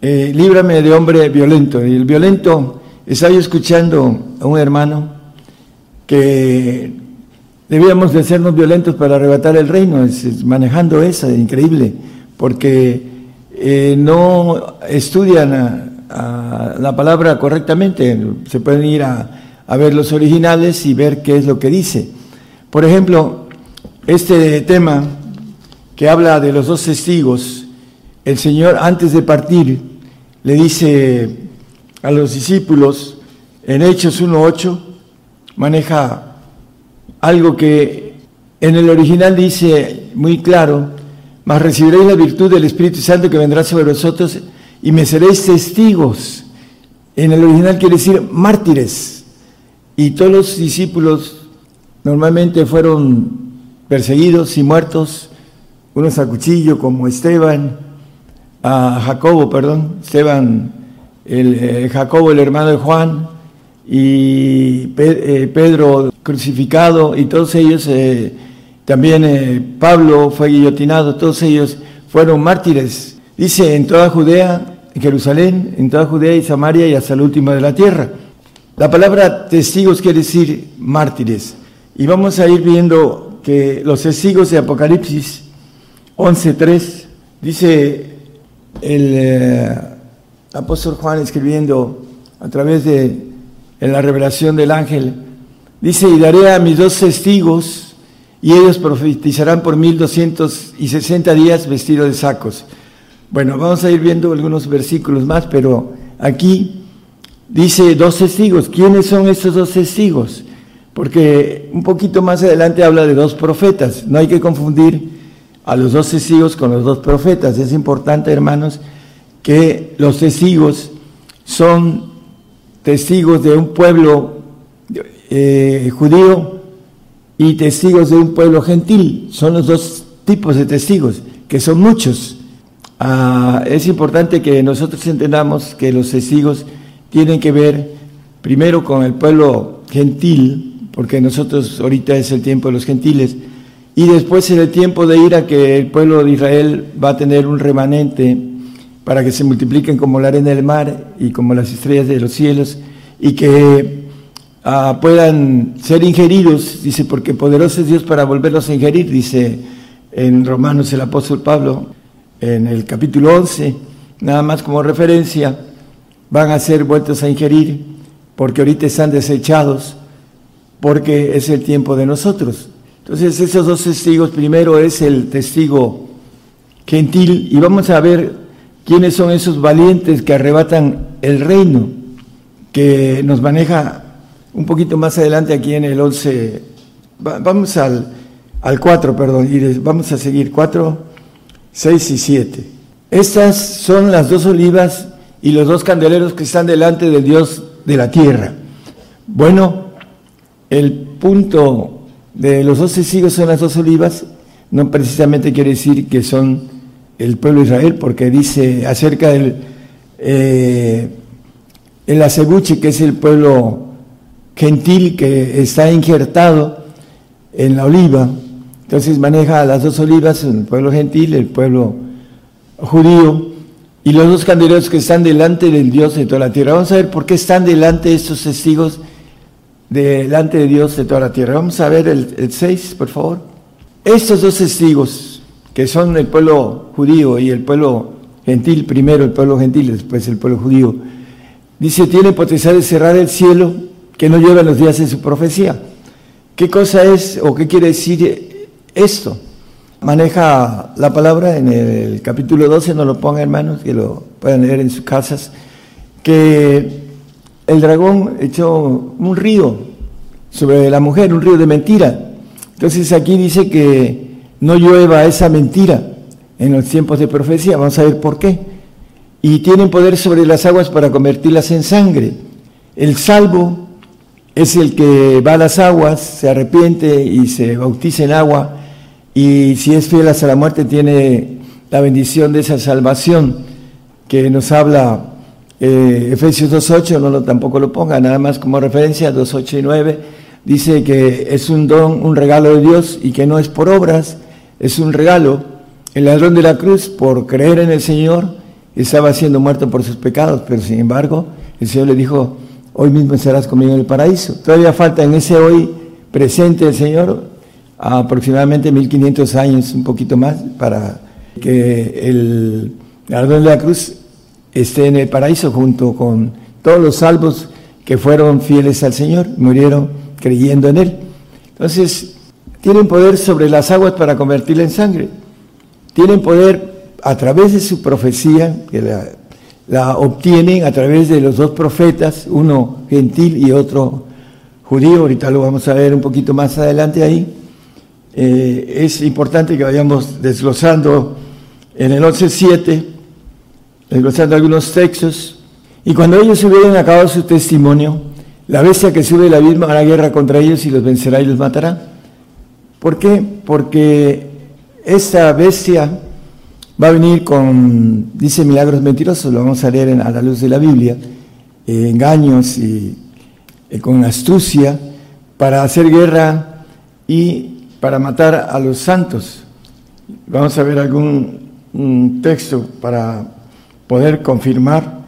eh, líbrame de hombre violento. Y el violento, estaba yo escuchando a un hermano que debíamos de sernos violentos para arrebatar el reino, manejando esa, increíble, porque eh, no estudian la palabra correctamente, se pueden ir a ver los originales y ver qué es lo que dice. Por ejemplo, este tema que habla de los dos testigos, el Señor antes de partir le dice a los discípulos en Hechos 1.8, maneja algo que en el original dice muy claro, mas recibiréis la virtud del Espíritu Santo que vendrá sobre vosotros y me seréis testigos. En el original quiere decir mártires. Y todos los discípulos normalmente fueron perseguidos y muertos, unos a cuchillo como Esteban, a Jacobo, perdón, Esteban, el, eh, Jacobo el hermano de Juan, y eh, Pedro crucificado, y todos ellos, eh, también eh, Pablo fue guillotinado, todos ellos fueron mártires. Dice en toda Judea, en Jerusalén, en toda Judea y Samaria y hasta el último de la tierra. La palabra testigos quiere decir mártires. Y vamos a ir viendo que los testigos de Apocalipsis 11.3, dice el apóstol Juan escribiendo a través de en la revelación del ángel, dice, y daré a mis dos testigos, y ellos profetizarán por mil doscientos y sesenta días vestidos de sacos. Bueno, vamos a ir viendo algunos versículos más, pero aquí dice dos testigos. ¿Quiénes son estos dos testigos? Porque un poquito más adelante habla de dos profetas. No hay que confundir a los dos testigos con los dos profetas. Es importante, hermanos, que los testigos son testigos de un pueblo eh, judío y testigos de un pueblo gentil. Son los dos tipos de testigos, que son muchos. Ah, es importante que nosotros entendamos que los testigos tienen que ver primero con el pueblo gentil, porque nosotros ahorita es el tiempo de los gentiles, y después es el tiempo de ir a que el pueblo de Israel va a tener un remanente para que se multipliquen como la arena del mar y como las estrellas de los cielos, y que ah, puedan ser ingeridos, dice, porque poderoso es Dios para volverlos a ingerir, dice en Romanos el apóstol Pablo, en el capítulo 11, nada más como referencia, van a ser vueltos a ingerir, porque ahorita están desechados, porque es el tiempo de nosotros. Entonces, esos dos testigos, primero es el testigo gentil, y vamos a ver quiénes son esos valientes que arrebatan el reino, que nos maneja un poquito más adelante aquí en el 11. Vamos al, al 4, perdón, y vamos a seguir 4, 6 y 7. Estas son las dos olivas y los dos candeleros que están delante del Dios de la tierra. Bueno, el punto de los dos testigos son las dos olivas, no precisamente quiere decir que son el pueblo de Israel, porque dice acerca del eh, el acebuche, que es el pueblo gentil que está injertado en la oliva, entonces maneja las dos olivas, el pueblo gentil, el pueblo judío, y los dos candeleros que están delante del Dios de toda la tierra. Vamos a ver por qué están delante estos testigos delante de Dios de toda la tierra. Vamos a ver el 6, por favor. Estos dos testigos, que son el pueblo judío y el pueblo gentil, primero el pueblo gentil, después el pueblo judío, dice, tiene potencial de cerrar el cielo que no lleva los días de su profecía. ¿Qué cosa es o qué quiere decir esto? maneja la palabra en el capítulo 12, no lo pongan hermanos, que lo puedan leer en sus casas, que el dragón echó un río sobre la mujer, un río de mentira. Entonces aquí dice que no llueva esa mentira en los tiempos de profecía, vamos a ver por qué. Y tienen poder sobre las aguas para convertirlas en sangre. El salvo es el que va a las aguas, se arrepiente y se bautiza en agua y si es fiel hasta la muerte tiene la bendición de esa salvación que nos habla eh, Efesios 2.8, no lo, tampoco lo ponga, nada más como referencia, 2.8 y 9, dice que es un don, un regalo de Dios y que no es por obras, es un regalo. El ladrón de la cruz, por creer en el Señor, estaba siendo muerto por sus pecados, pero sin embargo el Señor le dijo, hoy mismo estarás conmigo en el paraíso. Todavía falta en ese hoy presente el Señor aproximadamente 1500 años, un poquito más, para que el ladrón de la cruz esté en el paraíso junto con todos los salvos que fueron fieles al Señor, murieron creyendo en Él. Entonces, tienen poder sobre las aguas para convertirla en sangre. Tienen poder a través de su profecía, que la, la obtienen a través de los dos profetas, uno gentil y otro judío, ahorita lo vamos a ver un poquito más adelante ahí eh, es importante que vayamos desglosando en el 11.7, desglosando algunos textos, y cuando ellos hubieran acabado su testimonio, la bestia que sube la abismo hará guerra contra ellos y los vencerá y los matará. ¿Por qué? Porque esta bestia va a venir con, dice milagros mentirosos, lo vamos a leer a la luz de la Biblia, eh, engaños y eh, con astucia para hacer guerra y para matar a los santos. Vamos a ver algún texto para poder confirmar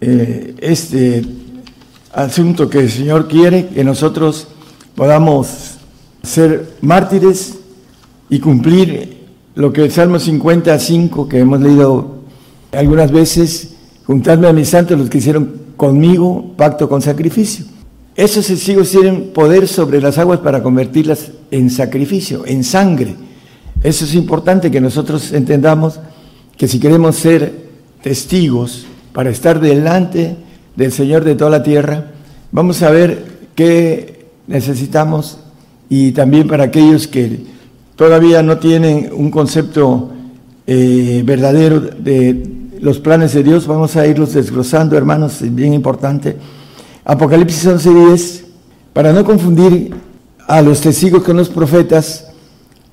eh, este asunto que el Señor quiere, que nosotros podamos ser mártires y cumplir lo que el Salmo 55, que hemos leído algunas veces, juntarme a mis santos, los que hicieron conmigo pacto con sacrificio. Esos testigos tienen poder sobre las aguas para convertirlas en sacrificio, en sangre. Eso es importante que nosotros entendamos que si queremos ser testigos para estar delante del Señor de toda la tierra, vamos a ver qué necesitamos y también para aquellos que todavía no tienen un concepto eh, verdadero de los planes de Dios, vamos a irlos desglosando, hermanos, es bien importante Apocalipsis 11:10, para no confundir a los testigos con los profetas,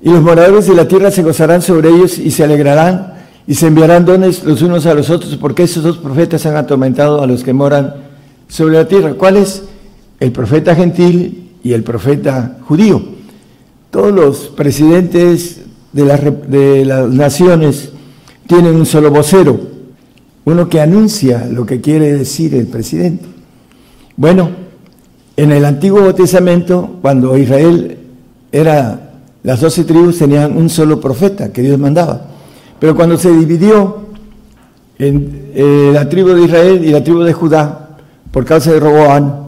y los moradores de la tierra se gozarán sobre ellos y se alegrarán y se enviarán dones los unos a los otros, porque esos dos profetas han atormentado a los que moran sobre la tierra. ¿Cuál es? El profeta gentil y el profeta judío. Todos los presidentes de las, de las naciones tienen un solo vocero, uno que anuncia lo que quiere decir el presidente. Bueno, en el Antiguo Testamento, cuando Israel era, las doce tribus tenían un solo profeta que Dios mandaba. Pero cuando se dividió en eh, la tribu de Israel y la tribu de Judá, por causa de Roboán,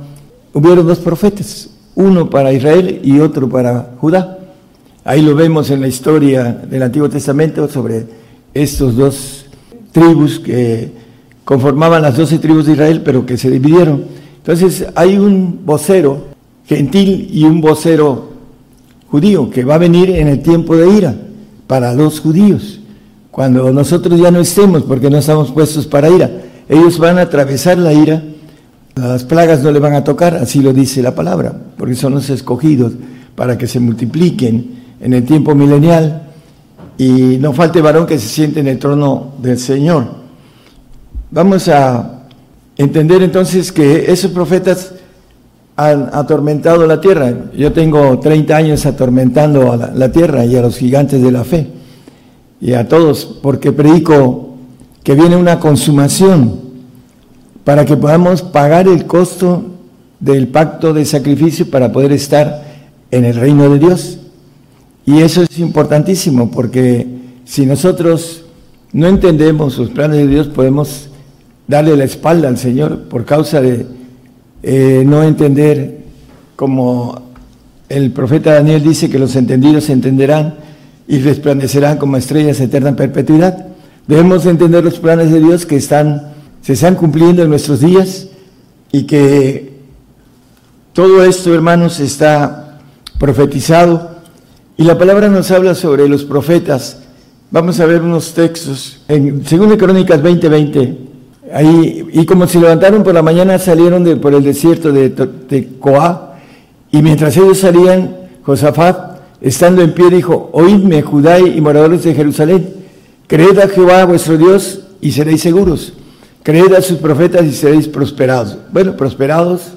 hubieron dos profetas, uno para Israel y otro para Judá. Ahí lo vemos en la historia del Antiguo Testamento sobre estos dos tribus que conformaban las doce tribus de Israel, pero que se dividieron. Entonces hay un vocero gentil y un vocero judío que va a venir en el tiempo de ira para los judíos. Cuando nosotros ya no estemos, porque no estamos puestos para ira, ellos van a atravesar la ira, las plagas no le van a tocar, así lo dice la palabra, porque son los escogidos para que se multipliquen en el tiempo milenial y no falte varón que se siente en el trono del Señor. Vamos a Entender entonces que esos profetas han atormentado la tierra. Yo tengo 30 años atormentando a la, tierra y a los gigantes de la fe y a todos, porque predico que viene una consumación para que podamos pagar el costo del pacto de sacrificio para poder estar en el reino de Dios. Y eso es importantísimo porque si nosotros no entendemos los planes de Dios podemos darle la espalda al Señor por causa de eh, no entender, como el profeta Daniel dice que los entendidos entenderán y resplandecerán como estrellas eterna en perpetuidad. Debemos entender los planes de Dios que están, se están cumpliendo en nuestros días y que todo esto, hermanos, está profetizado. Y la palabra nos habla sobre los profetas. Vamos a ver unos textos. En 2 Crónicas 20:20 20, Ahí, y como se levantaron por la mañana, salieron de, por el desierto de Tecoa, y mientras ellos salían, Josafat, estando en pie, dijo, oídme, Judá y moradores de Jerusalén, creed a Jehová vuestro Dios y seréis seguros, creed a sus profetas y seréis prosperados. Bueno, prosperados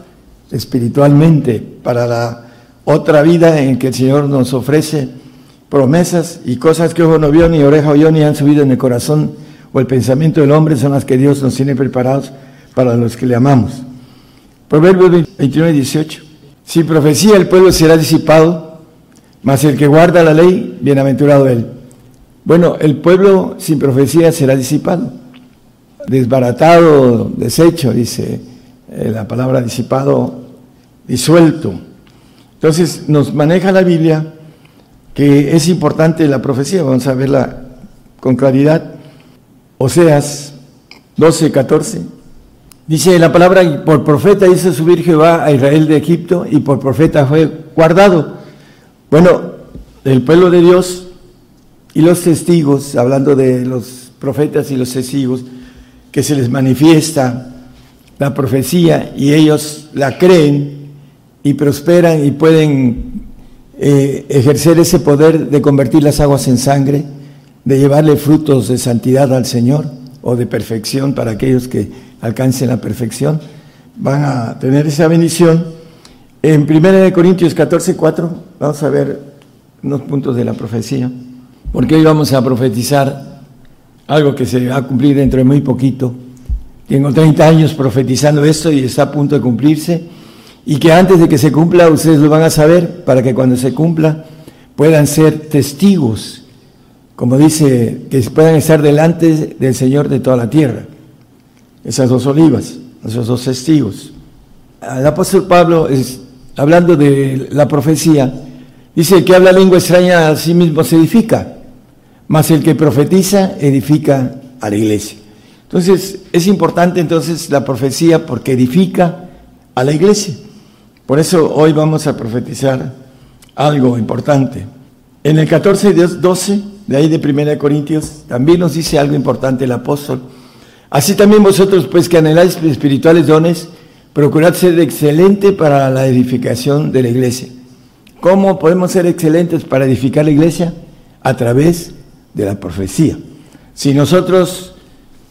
espiritualmente para la otra vida en que el Señor nos ofrece promesas y cosas que ojo no vio, ni oreja oyó, ni han subido en el corazón o el pensamiento del hombre son las que Dios nos tiene preparados para los que le amamos. Proverbios 21 y 18. Sin profecía el pueblo será disipado, mas el que guarda la ley, bienaventurado él. Bueno, el pueblo sin profecía será disipado, desbaratado, deshecho, dice eh, la palabra disipado, disuelto. Entonces nos maneja la Biblia que es importante la profecía, vamos a verla con claridad. Oseas 12, 14. Dice la palabra, por profeta hizo subir Jehová a Israel de Egipto y por profeta fue guardado. Bueno, el pueblo de Dios y los testigos, hablando de los profetas y los testigos, que se les manifiesta la profecía y ellos la creen y prosperan y pueden eh, ejercer ese poder de convertir las aguas en sangre de llevarle frutos de santidad al Señor o de perfección para aquellos que alcancen la perfección, van a tener esa bendición. En 1 Corintios 14, 4, vamos a ver unos puntos de la profecía, porque hoy vamos a profetizar algo que se va a cumplir dentro de muy poquito. Tengo 30 años profetizando esto y está a punto de cumplirse, y que antes de que se cumpla ustedes lo van a saber para que cuando se cumpla puedan ser testigos como dice, que puedan estar delante del Señor de toda la tierra. Esas dos olivas, esos dos testigos. El apóstol Pablo, hablando de la profecía, dice que habla lengua extraña a sí mismo se edifica, mas el que profetiza edifica a la iglesia. Entonces, es importante entonces la profecía porque edifica a la iglesia. Por eso hoy vamos a profetizar algo importante. En el 14 y 12 de ahí de 1 Corintios, también nos dice algo importante el apóstol. Así también vosotros, pues que anheláis espirituales dones, procurad ser excelente para la edificación de la iglesia. ¿Cómo podemos ser excelentes para edificar la iglesia? A través de la profecía. Si nosotros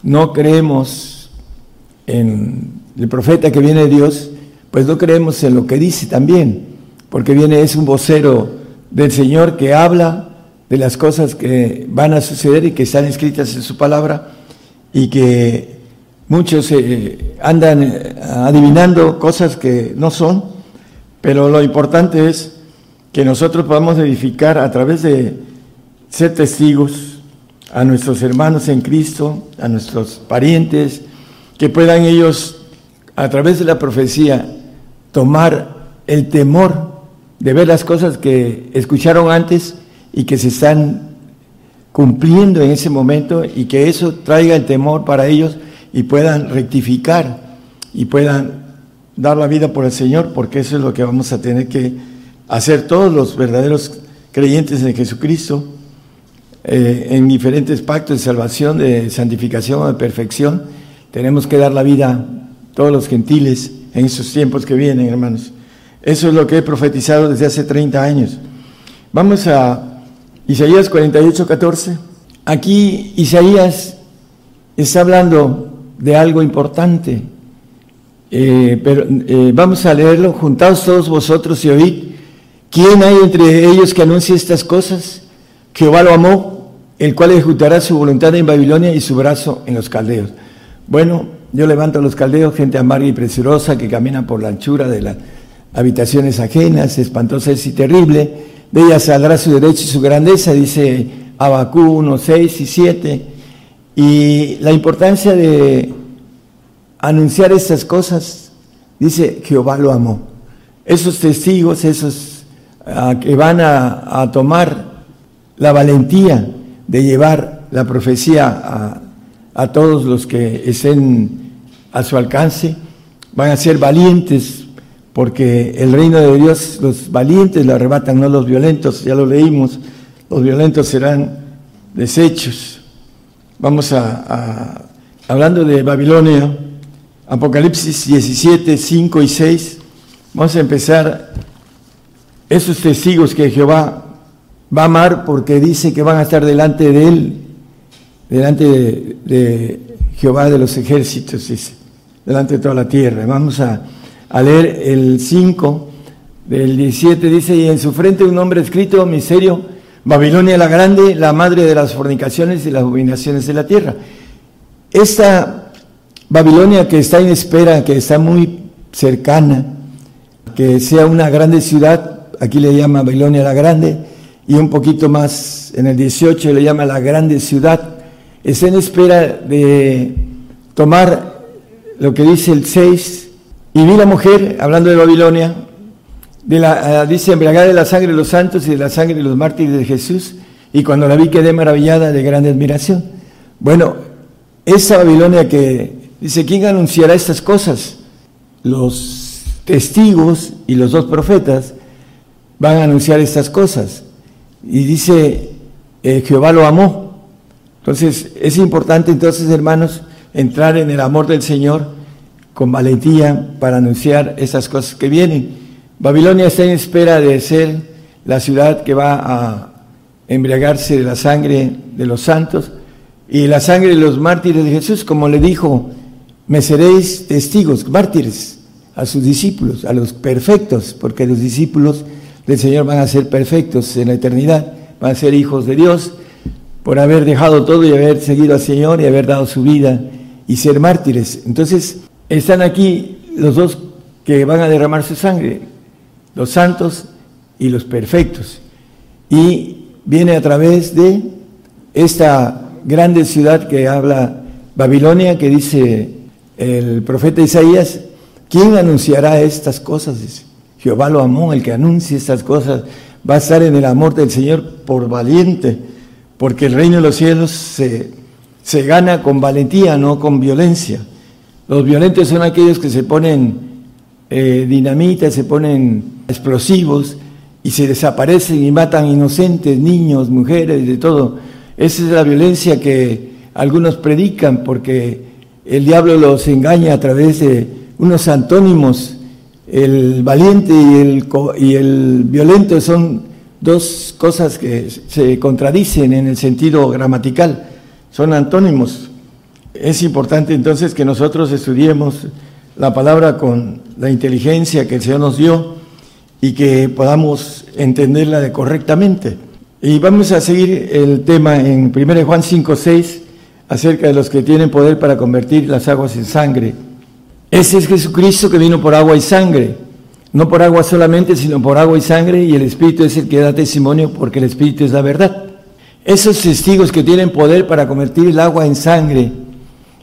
no creemos en el profeta que viene de Dios, pues no creemos en lo que dice también, porque viene es un vocero del Señor que habla de las cosas que van a suceder y que están escritas en su palabra y que muchos eh, andan eh, adivinando cosas que no son, pero lo importante es que nosotros podamos edificar a través de ser testigos a nuestros hermanos en Cristo, a nuestros parientes, que puedan ellos a través de la profecía tomar el temor de ver las cosas que escucharon antes y que se están cumpliendo en ese momento y que eso traiga el temor para ellos y puedan rectificar y puedan dar la vida por el Señor, porque eso es lo que vamos a tener que hacer todos los verdaderos creyentes en Jesucristo, eh, en diferentes pactos de salvación, de santificación, de perfección. Tenemos que dar la vida todos los gentiles en esos tiempos que vienen, hermanos. Eso es lo que he profetizado desde hace 30 años. Vamos a Isaías 48, 14. Aquí Isaías está hablando de algo importante, eh, pero eh, vamos a leerlo. Juntaos todos vosotros y oíd. ¿Quién hay entre ellos que anuncie estas cosas? Jehová lo amó, el cual ejecutará su voluntad en Babilonia y su brazo en los caldeos. Bueno, yo levanto a los caldeos, gente amarga y presurosa que camina por la anchura de las habitaciones ajenas, espantosa y terrible de ella saldrá su derecho y su grandeza, dice Abacú 1, 6 y 7. Y la importancia de anunciar estas cosas, dice Jehová lo amó. Esos testigos, esos ah, que van a, tomar la valentía de llevar la profecía a, a todos los que estén a su alcance, van a ser valientes porque el reino de Dios, los valientes lo arrebatan, no los violentos, ya lo leímos, los violentos serán desechos. Vamos a, hablando de Babilonia, Apocalipsis 17, 5 y 6, vamos a empezar esos testigos que Jehová va a amar porque dice que van a estar delante de él, delante de, Jehová de los ejércitos, dice, delante de toda la tierra. Vamos a a leer el 5 del 17, dice, y en su frente un nombre escrito, misterio, Babilonia la grande, la madre de las fornicaciones y las abominaciones de la tierra. Esta Babilonia que está en espera, que está muy cercana, que sea una grande ciudad, aquí le llama Babilonia la grande, y un poquito más en el 18 le llama la grande ciudad, está en espera de tomar lo que dice el 6, y vi la mujer, hablando de Babilonia, de la, eh, dice, embriagada de la sangre de los santos y de la sangre de los mártires de Jesús, y cuando la vi quedé maravillada de grande admiración. Bueno, esa Babilonia que dice, ¿quién anunciará estas cosas? Los testigos y los dos profetas van a anunciar estas cosas. Y dice, eh, Jehová lo amó. Entonces, es importante entonces, hermanos, entrar en el amor del Señor con valentía para anunciar esas cosas que vienen. Babilonia está en espera de ser la ciudad que va a embriagarse de la sangre de los santos y la sangre de los mártires de Jesús, como le dijo, me seréis testigos, mártires a sus discípulos, a los perfectos, porque los discípulos del Señor van a ser perfectos en la eternidad, van a ser hijos de Dios por haber dejado todo y haber seguido al Señor y haber dado su vida y ser mártires. Entonces, están aquí los dos que van a derramar su sangre, los santos y los perfectos. Y viene a través de esta grande ciudad que habla Babilonia, que dice el profeta Isaías, ¿quién anunciará estas cosas? Jehová lo amó, el que anuncie estas cosas va a estar en el amor del Señor por valiente, porque el reino de los cielos se, se gana con valentía, no con violencia. Los violentos son aquellos que se ponen eh, dinamita, se ponen explosivos y se desaparecen y matan inocentes, niños, mujeres, de todo. Esa es la violencia que algunos predican porque el diablo los engaña a través de unos antónimos. El valiente y el, violento son dos cosas que se contradicen en el sentido gramatical, son antónimos. Es importante entonces que nosotros estudiemos la palabra con la inteligencia que el Señor nos dio y que podamos entenderla correctamente. Y vamos a seguir el tema en 1 Juan 5, 6, acerca de los que tienen poder para convertir las aguas en sangre. Ese es Jesucristo que vino por agua y sangre, no por agua solamente, sino por agua y sangre, y el Espíritu es el que da testimonio porque el Espíritu es la verdad. Esos testigos que tienen poder para convertir el agua en sangre,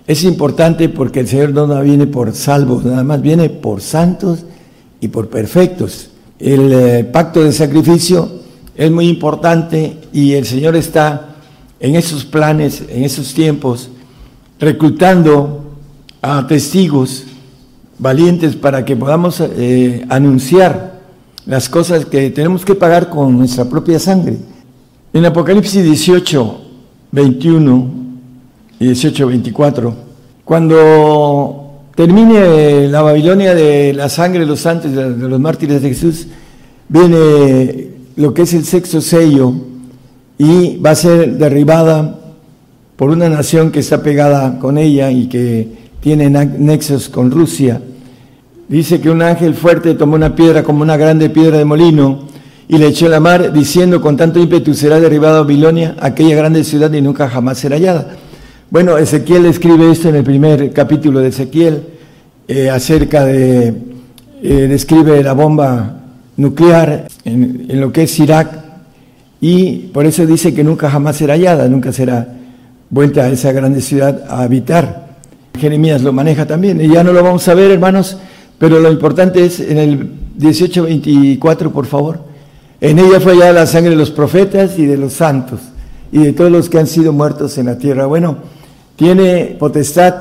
es importante porque el Señor no viene por salvos, nada más viene por santos y por perfectos. El eh, pacto de sacrificio es muy importante y el Señor está en esos planes, en esos tiempos, reclutando a testigos valientes para que podamos eh, anunciar las cosas que tenemos que pagar con nuestra propia sangre. En Apocalipsis 18, 21 y 18, 24, cuando termine la Babilonia de la sangre de los santos, de los mártires de Jesús, viene lo que es el sexto sello y va a ser derribada por una nación que está pegada con ella y que tiene nexos con Rusia. Dice que un ángel fuerte tomó una piedra como una grande piedra de molino y le echó a la mar, diciendo con tanto ímpetu será derribada Babilonia, aquella grande ciudad, y nunca jamás será hallada. Bueno, Ezequiel escribe esto en el primer capítulo de Ezequiel, eh, acerca de, eh, describe la bomba nuclear en, lo que es Irak, y por eso dice que nunca jamás será hallada, nunca será vuelta a esa grande ciudad a habitar. Jeremías lo maneja también, y ya no lo vamos a ver, hermanos, pero lo importante es en el 18:24, por favor. En ella fue hallada la sangre de los profetas y de los santos y de todos los que han sido muertos en la tierra. Bueno, tiene potestad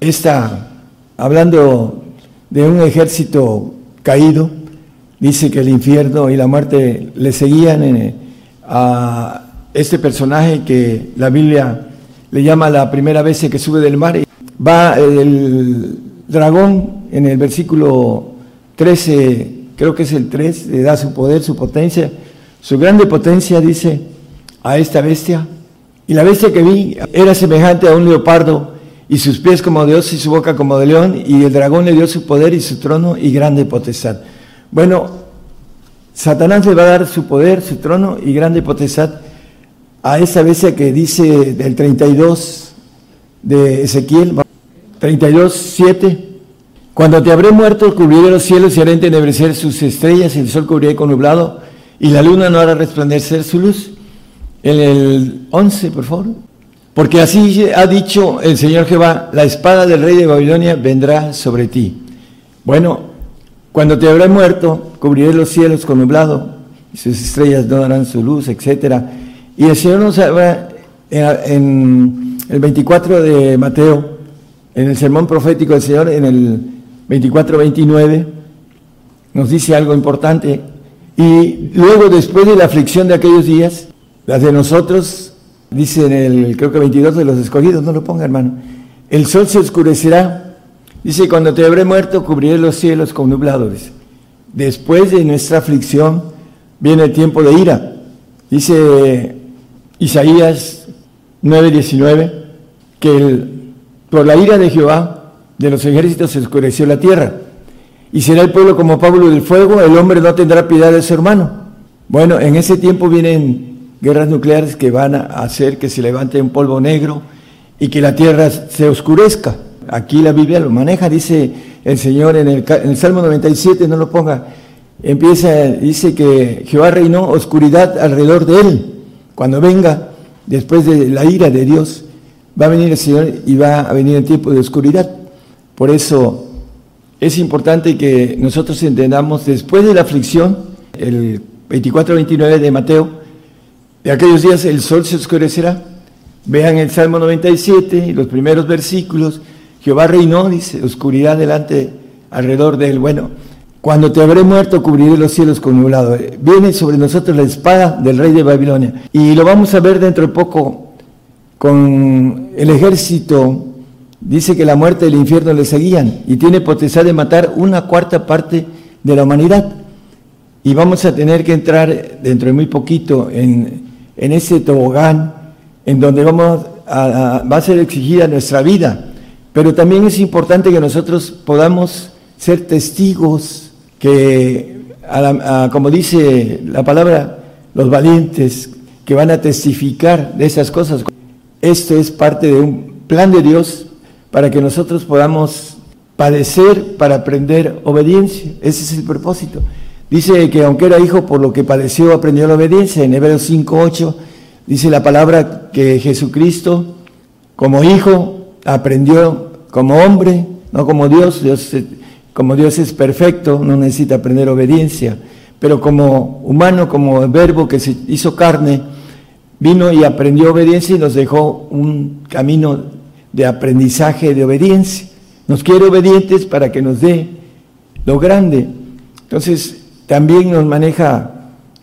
esta, hablando de un ejército caído, dice que el infierno y la muerte le seguían eh, a este personaje que la Biblia le llama la primera vez que sube del mar. Va el dragón en el versículo 13, creo que es el 3, le da su poder, su potencia, su grande potencia, dice, a esta bestia. Y la bestia que vi era semejante a un leopardo, y sus pies como de y su boca como de león, y el dragón le dio su poder y su trono y grande potestad. Bueno, Satanás le va a dar su poder, su trono y grande potestad a esa bestia que dice del 32 de Ezequiel, 32, 7. Cuando te habré muerto, cubriré los cielos y haré entenebrecer sus estrellas, y el sol cubriré con nublado, y la luna no hará resplandecer su luz. En el 11, por favor. Porque así ha dicho el Señor Jehová, la espada del rey de Babilonia vendrá sobre ti. Bueno, cuando te habré muerto, cubriré los cielos con nublado, y sus estrellas no darán su luz, etc. Y el Señor nos habla en el 24 de Mateo, en el sermón profético del Señor, en el 24-29, nos dice algo importante. Y luego, después de la aflicción de aquellos días, las de nosotros, dice en el, creo que 22 de los escogidos, no lo ponga hermano, el sol se oscurecerá Dice, cuando te habré muerto, cubriré los cielos con nublados. Después de nuestra aflicción viene el tiempo de ira. Dice Isaías 9:19 que por la ira de Jehová de los ejércitos se oscureció la tierra. Y será el pueblo como Pablo del fuego, el hombre no tendrá piedad de su hermano. Bueno, en ese tiempo vienen guerras nucleares que van a hacer que se levante un polvo negro y que la tierra se oscurezca. Aquí la Biblia lo maneja, dice el Señor en el, Salmo 97, no lo ponga, empieza, dice que Jehová reinó oscuridad alrededor de él. Cuando venga, después de la ira de Dios, va a venir el Señor y va a venir el tiempo de oscuridad. Por eso es importante que nosotros entendamos, después de la aflicción, el 24-29 de Mateo, de aquellos días el sol se oscurecerá. Vean el Salmo 97, los primeros versículos, Jehová reinó, dice, oscuridad delante, alrededor de él. Bueno, cuando te habré muerto, cubriré los cielos con nublado. Viene sobre nosotros la espada del rey de Babilonia. Y lo vamos a ver dentro de poco con el ejército dice que la muerte y el infierno le seguían y tiene potestad de matar una cuarta parte de la humanidad. Y vamos a tener que entrar dentro de muy poquito en, en ese tobogán en donde vamos a, va a ser exigida nuestra vida. Pero también es importante que nosotros podamos ser testigos que, como dice la palabra, los valientes que van a testificar de esas cosas. Esto es parte de un plan de Dios para que nosotros podamos padecer para aprender obediencia. Ese es el propósito. Dice que aunque era hijo, por lo que padeció, aprendió la obediencia. En Hebreos 5.8 dice la palabra que Jesucristo, como hijo, aprendió como hombre, no como Dios. Dios como Dios es perfecto, no necesita aprender obediencia. Pero como humano, como verbo que se hizo carne, vino y aprendió obediencia y nos dejó un camino de aprendizaje de obediencia. Nos quiere obedientes para que nos dé lo grande. Entonces, también nos maneja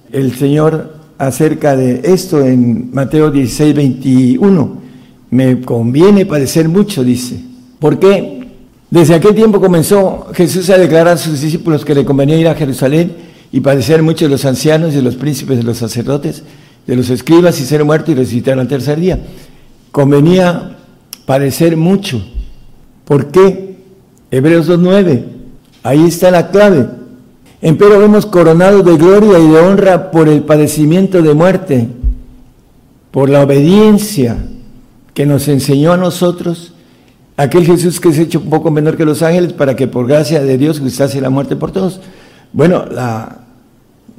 el Señor acerca de esto en Mateo 16, 21. Me conviene padecer mucho, dice. ¿Por qué? Desde aquel tiempo comenzó Jesús a declarar a sus discípulos que le convenía ir a Jerusalén y padecer mucho de los ancianos y de los príncipes de los sacerdotes de los escribas y ser muerto y resucitar al tercer día. Convenía padecer mucho. ¿Por qué? Hebreos 2.9. Ahí está la clave. Empero vemos coronado de gloria y de honra por el padecimiento de muerte, por la obediencia que nos enseñó a nosotros aquel Jesús que es hecho un poco menor que los ángeles para que por gracia de Dios gustase la muerte por todos. Bueno, la,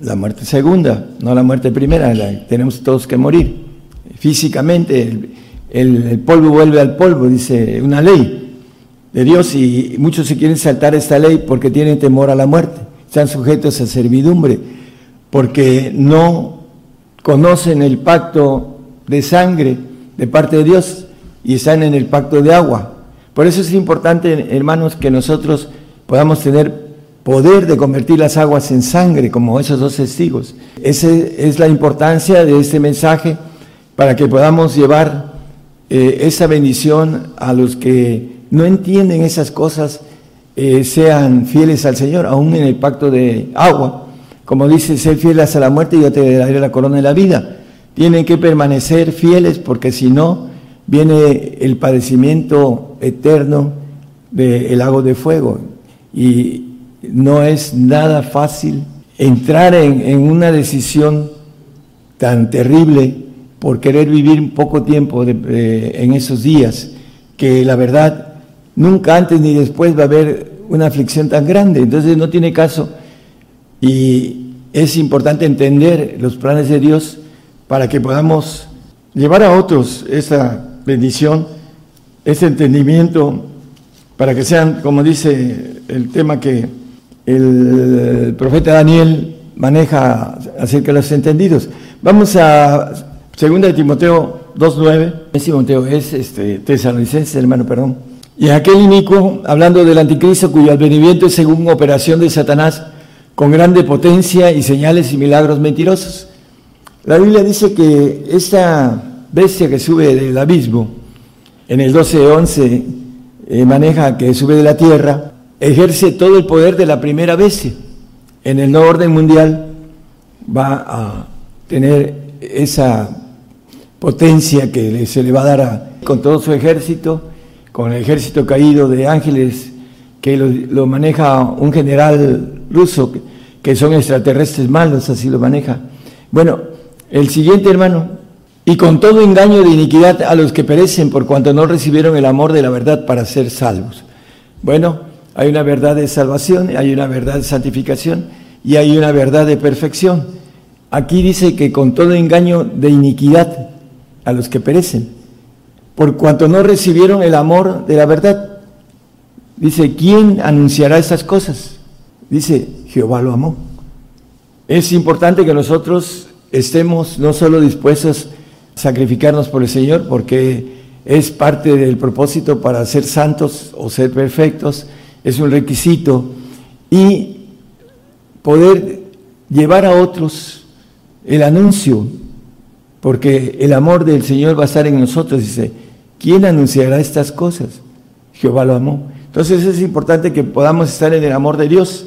la muerte segunda, no la muerte primera, tenemos todos que morir. Físicamente, el, polvo vuelve al polvo, dice una ley de Dios, y muchos se quieren saltar esta ley porque tienen temor a la muerte, están sujetos a servidumbre, porque no conocen el pacto de sangre de parte de Dios y están en el pacto de agua. Por eso es importante, hermanos, que nosotros podamos tener poder de convertir las aguas en sangre, como esos dos testigos. Esa es la importancia de este mensaje para que podamos llevar eh, esa bendición a los que no entienden esas cosas, eh, sean fieles al Señor, aún en el pacto de agua. Como dice, ser fieles hasta la muerte y yo te daré la corona de la vida. Tienen que permanecer fieles porque si no, viene el padecimiento eterno del lago de fuego. Y no es nada fácil entrar en, una decisión tan terrible por querer vivir poco tiempo en esos días, que la verdad nunca antes ni después va a haber una aflicción tan grande, entonces no tiene caso y es importante entender los planes de Dios para que podamos llevar a otros esa bendición, ese entendimiento, para que sean, como dice el tema que el profeta Daniel maneja acerca de los entendidos. Vamos a 2 de Timoteo 2.9, es Timoteo, es este, tesalonicense, hermano, perdón. Y aquel inicuo, hablando del anticristo, cuyo advenimiento es según operación de Satanás, con grande potencia y señales y milagros mentirosos. La Biblia dice que esta bestia que sube del abismo, en el 12.11, eh, maneja que sube de la tierra, ejerce todo el poder de la primera bestia. En el nuevo orden mundial va a tener esa potencia que se le va a dar con todo su ejército, con el ejército caído de ángeles que lo, maneja un general ruso, que son extraterrestres malos, así lo maneja. Bueno, el siguiente hermano, y con todo engaño de iniquidad a los que perecen por cuanto no recibieron el amor de la verdad para ser salvos. Bueno, hay una verdad de salvación, hay una verdad de santificación y hay una verdad de perfección. Aquí dice que con todo engaño de iniquidad a los que perecen, por cuanto no recibieron el amor de la verdad. Dice, ¿quién anunciará estas cosas? Dice, Jehová lo amó. Es importante que nosotros estemos no solo dispuestos sacrificarnos por el Señor, porque es parte del propósito para ser santos o ser perfectos, es un requisito, y poder llevar a otros el anuncio, porque el amor del Señor va a estar en nosotros. Dice, ¿quién anunciará estas cosas? Jehová lo amó. Entonces es importante que podamos estar en el amor de Dios.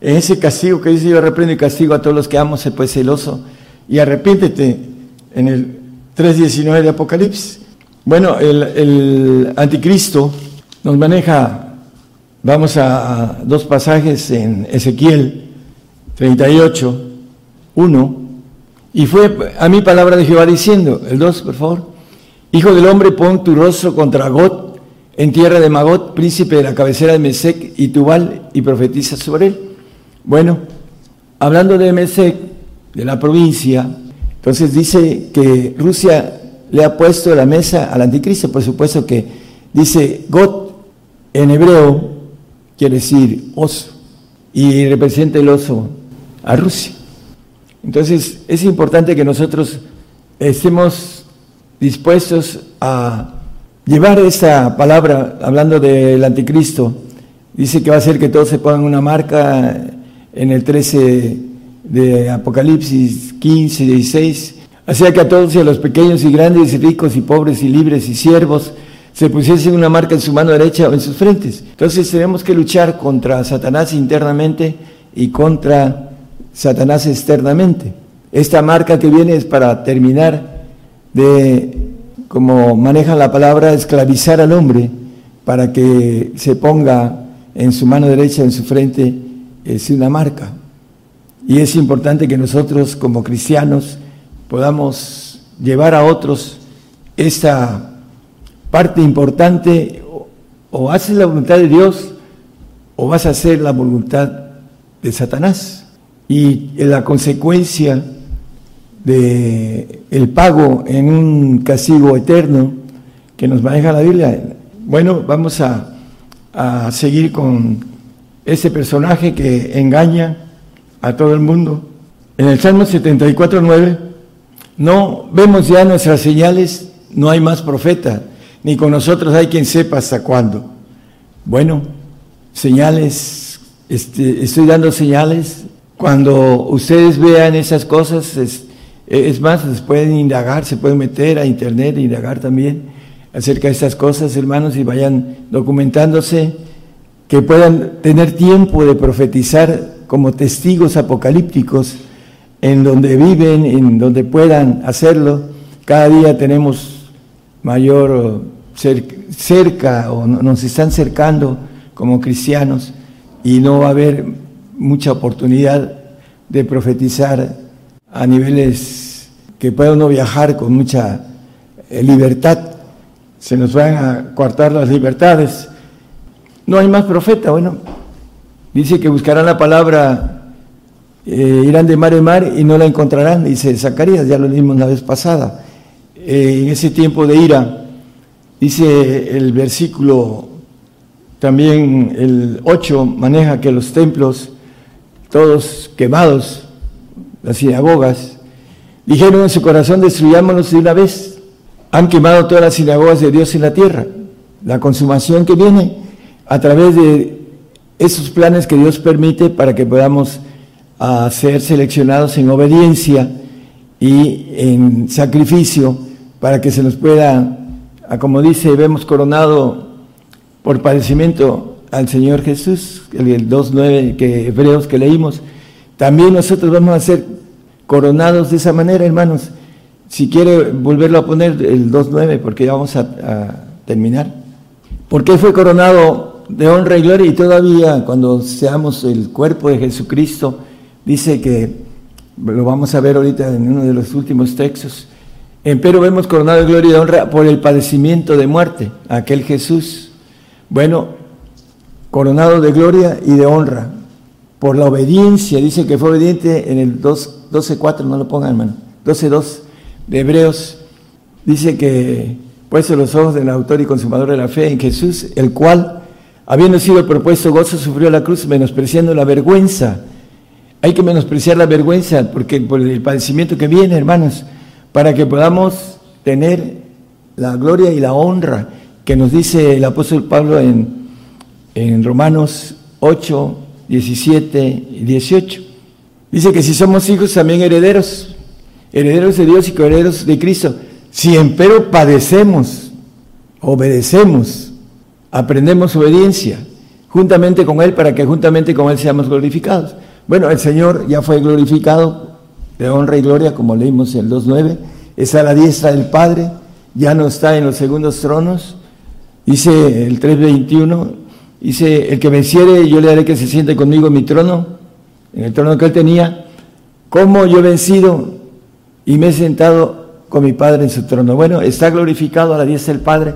En ese castigo que dice yo reprendo y castigo a todos los que amo, se puede celoso y arrepiéntete en el 3.19 de Apocalipsis. Bueno, el, anticristo nos maneja, vamos a, dos pasajes en Ezequiel 38, 1, y fue a mi palabra de Jehová diciendo, el 2, por favor, Hijo del hombre, pon tu rostro contra Got en tierra de Magot, príncipe de la cabecera de Mesec y Tubal, y profetiza sobre él. Bueno, hablando de Mesec, de la provincia, entonces dice que Rusia le ha puesto la mesa al anticristo, por supuesto que dice Got en hebreo quiere decir oso y representa el oso a Rusia. Entonces es importante que nosotros estemos dispuestos a llevar esta palabra, hablando del anticristo, dice que va a ser que todos se pongan una marca en el 13 de Apocalipsis 15, 16, Hacía que a todos a los pequeños y grandes y ricos y pobres y libres y siervos se pusiesen una marca en su mano derecha o en sus frentes. Entonces tenemos que luchar contra Satanás internamente y contra Satanás externamente. Esta marca que viene es para terminar de, como maneja la palabra, esclavizar al hombre para que se ponga en su mano derecha, en su frente, es una marca. Y es importante que nosotros como cristianos podamos llevar a otros esta parte importante, o haces la voluntad de Dios o vas a hacer la voluntad de Satanás. Y la consecuencia de pago en un castigo eterno que nos maneja la Biblia. Bueno, vamos a, a seguir con ese personaje que engaña a todo el mundo. En el Salmo 74, 9 no vemos ya nuestras señales, no hay más profeta, ni con nosotros hay quien sepa hasta cuándo. Bueno, señales, este, estoy dando señales. Cuando ustedes vean esas cosas, es, más, se pueden indagar, se pueden meter a internet e indagar también acerca de estas cosas, hermanos, y vayan documentándose, que puedan tener tiempo de profetizar como testigos apocalípticos en donde viven, en donde puedan hacerlo. Cada día tenemos mayor cerca o nos están cercando como cristianos y no va a haber mucha oportunidad de profetizar a niveles que pueda uno viajar con mucha eh, libertad. Se nos van a coartar las libertades. No hay más profeta. Bueno, dice que buscarán la palabra eh, irán de mar en mar y no la encontrarán, dice Zacarías, ya lo vimos la vez pasada. Eh, en ese tiempo de ira, dice el versículo, también el 8 maneja que los templos, todos quemados, las sinagogas, dijeron en su corazón, destruyámonos de una vez. Han quemado todas las sinagogas de Dios en la tierra. La consumación que viene a través de esos planes que Dios permite para que podamos a ser seleccionados en obediencia y en sacrificio para que se nos pueda, como dice, vemos coronado por padecimiento al Señor Jesús, el 2.9 que hebreos que leímos, también nosotros vamos a ser coronados de esa manera, hermanos. Si quiere volverlo a poner el 2.9, porque ya vamos a, a terminar. Porque fue coronado de honra y gloria. Y todavía cuando seamos el cuerpo de Jesucristo, Dice que, lo vamos a ver ahorita en uno de los últimos textos, pero vemos coronado de gloria y de honra por el padecimiento de muerte, aquel Jesús. Bueno, coronado de gloria y de honra, por la obediencia, dice que fue obediente en el 12.4, no lo pongan hermano, 12.2 de Hebreos, dice que puesto los ojos del autor y consumador de la fe en Jesús, el cual, habiendo sido propuesto gozo, sufrió la cruz, menospreciando la vergüenza hay que menospreciar la vergüenza porque por el padecimiento que viene, hermanos, para que podamos tener la gloria y la honra que nos dice el apóstol Pablo en, en Romanos 8, 17 y 18. Dice que si somos hijos también herederos, herederos de Dios y coherederos de Cristo, si empero padecemos, obedecemos aprendemos obediencia juntamente con Él para que juntamente con Él seamos glorificados. Bueno, el Señor ya fue glorificado de honra y gloria, como leímos en el 2.9, está a la diestra del Padre, ya no está en los segundos tronos. Dice el 3.21, dice, el que venciere, yo le haré que se siente conmigo en mi trono, en el trono que Él tenía, como yo he vencido y me he sentado con mi Padre en su trono. Bueno, está glorificado a la diestra del Padre,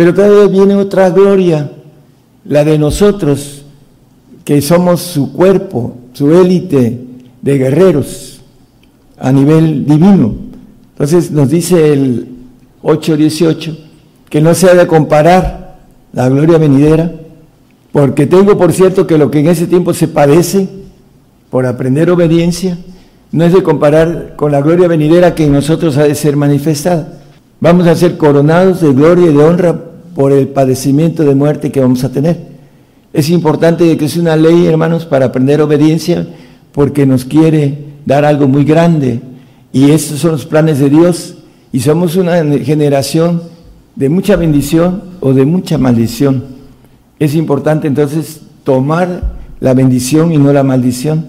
pero todavía viene otra gloria, la de nosotros, que somos su cuerpo, su élite de guerreros a nivel divino. Entonces nos dice el 8.18 que no se ha de comparar la gloria venidera, porque tengo por cierto que lo que en ese tiempo se padece por aprender obediencia, no es de comparar con la gloria venidera que en nosotros ha de ser manifestada. Vamos a ser coronados de gloria y de honra por el padecimiento de muerte que vamos a tener. Es importante que es una ley, hermanos, para aprender obediencia, porque nos quiere dar algo muy grande. Y estos son los planes de Dios. Y somos una generación de mucha bendición o de mucha maldición. Es importante entonces tomar la bendición y no la maldición.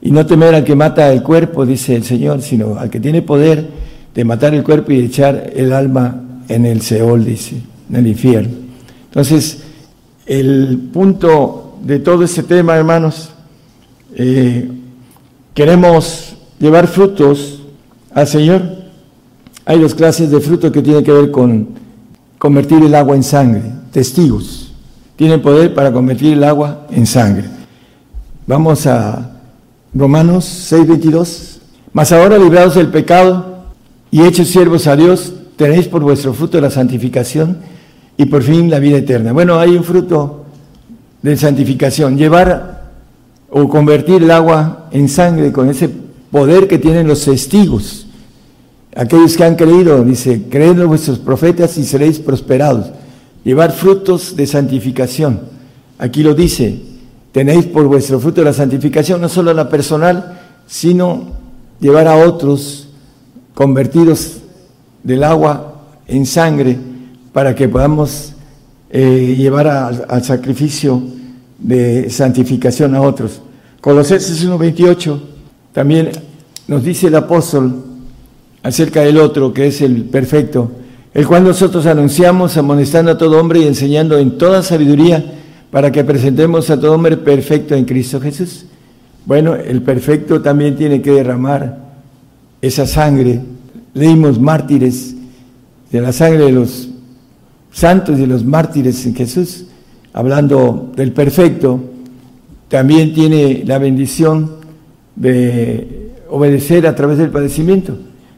Y no temer al que mata el cuerpo, dice el Señor, sino al que tiene poder de matar el cuerpo y echar el alma en el Seol, dice, en el infierno. Entonces, el punto de todo este tema, hermanos, eh, queremos llevar frutos al Señor. Hay dos clases de frutos que tienen que ver con convertir el agua en sangre, testigos. Tienen poder para convertir el agua en sangre. Vamos a Romanos 6:22. Mas ahora librados del pecado y hechos siervos a Dios, tenéis por vuestro fruto la santificación y por fin la vida eterna. Bueno, hay un fruto de santificación, llevar o convertir el agua en sangre con ese poder que tienen los testigos. Aquellos que han creído, dice, creed en vuestros profetas y seréis prosperados. Llevar frutos de santificación. Aquí lo dice, tenéis por vuestro fruto la santificación, no solo la personal, sino llevar a otros convertidos del agua en sangre para que podamos eh, llevar al sacrificio de santificación a otros. Colosenses 1.28 también nos dice el apóstol acerca del otro, que es el perfecto, el cual nosotros anunciamos amonestando a todo hombre y enseñando en toda sabiduría para que presentemos a todo hombre perfecto en Cristo Jesús. Bueno, el perfecto también tiene que derramar esa sangre. Leímos mártires de la sangre de los santos y los mártires en Jesús, hablando del perfecto, también tiene la bendición de obedecer a través del padecimiento.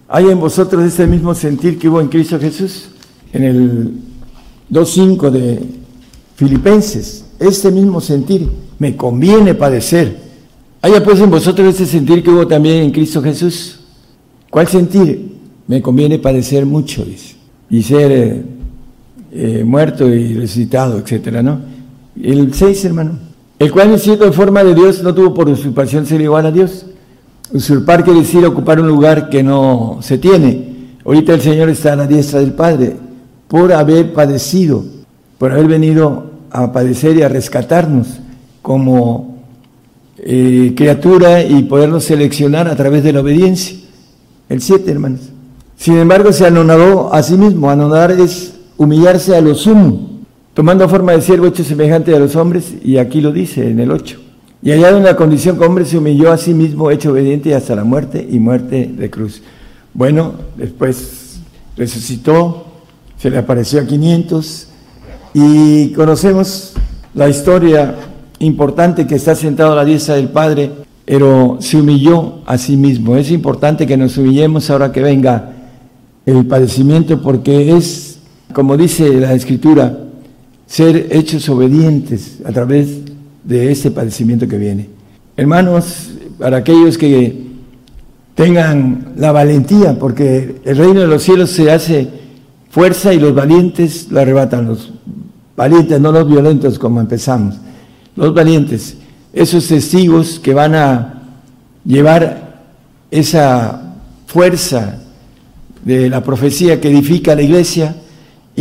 ¿Hay en vosotros ese mismo sentir que hubo en Cristo Jesús? En el 2.5 de Filipenses, este mismo sentir, me conviene padecer. ¿Hay pues en vosotros ese sentir que hubo también en Cristo Jesús? ¿Cuál sentir? Me conviene padecer mucho, dice, y ser... Eh, eh, muerto y resucitado, etcétera, ¿no? El 6, hermano. El cual, siendo en forma de Dios, no tuvo por usurpación ser igual a Dios. Usurpar quiere decir ocupar un lugar que no se tiene. Ahorita el Señor está a la diestra del Padre por haber padecido, por haber venido a padecer y a rescatarnos como eh, criatura y podernos seleccionar a través de la obediencia. El 7, hermanos. Sin embargo, se anonadó a sí mismo. Anonadar es humillarse a lo sumo, tomando forma de siervo hecho semejante a los hombres, y aquí lo dice en el 8. Y allá en la condición que hombre se humilló a sí mismo, hecho obediente hasta la muerte y muerte de cruz. Bueno, después resucitó, se le apareció a 500 y conocemos la historia importante que está sentado a la diestra del Padre, pero se humilló a sí mismo. Es importante que nos humillemos ahora que venga el padecimiento porque es como dice la Escritura, ser hechos obedientes a través de este padecimiento que viene. Hermanos, para aquellos que tengan la valentía, porque el reino de los cielos se hace fuerza y los valientes lo arrebatan. Los valientes, no los violentos como empezamos. Los valientes, esos testigos que van a llevar esa fuerza de la profecía que edifica la iglesia,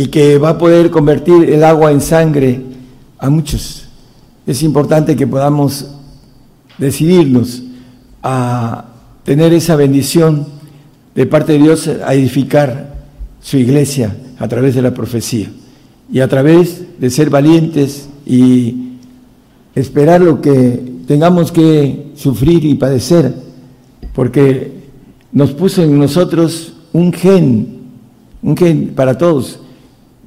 y que va a poder convertir el agua en sangre a muchos. Es importante que podamos decidirnos a tener esa bendición de parte de Dios a edificar su iglesia a través de la profecía y a través de ser valientes y esperar lo que tengamos que sufrir y padecer, porque nos puso en nosotros un gen, un gen para todos,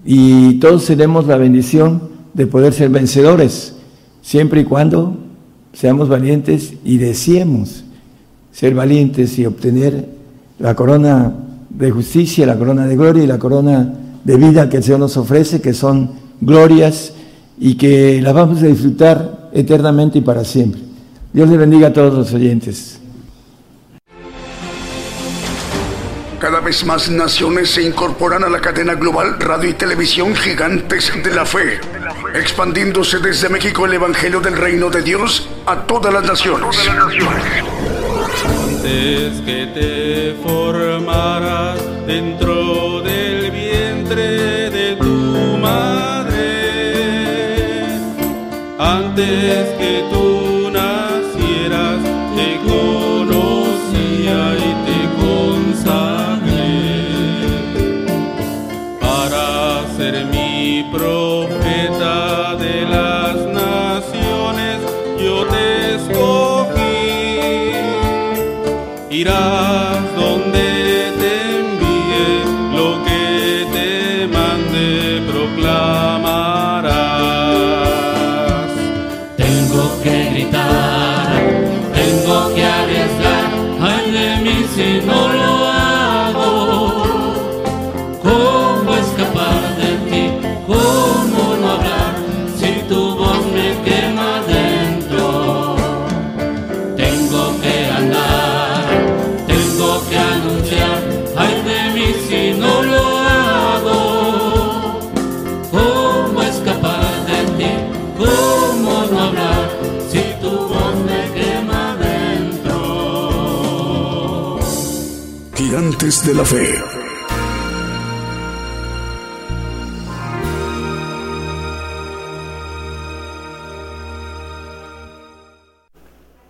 y todos tenemos la bendición de poder ser vencedores, siempre y cuando seamos valientes y deseemos ser valientes y obtener la corona de justicia, la corona de gloria y la corona de vida que el Señor nos ofrece, que son glorias y que las vamos a disfrutar eternamente y para siempre. Dios le bendiga a todos los oyentes. Cada vez más naciones se incorporan a la cadena global radio y televisión gigantes de la fe, expandiéndose desde México el Evangelio del Reino de Dios a todas las naciones. Antes que te formaras dentro del vientre de tu madre, antes que tú mirar. De la fe.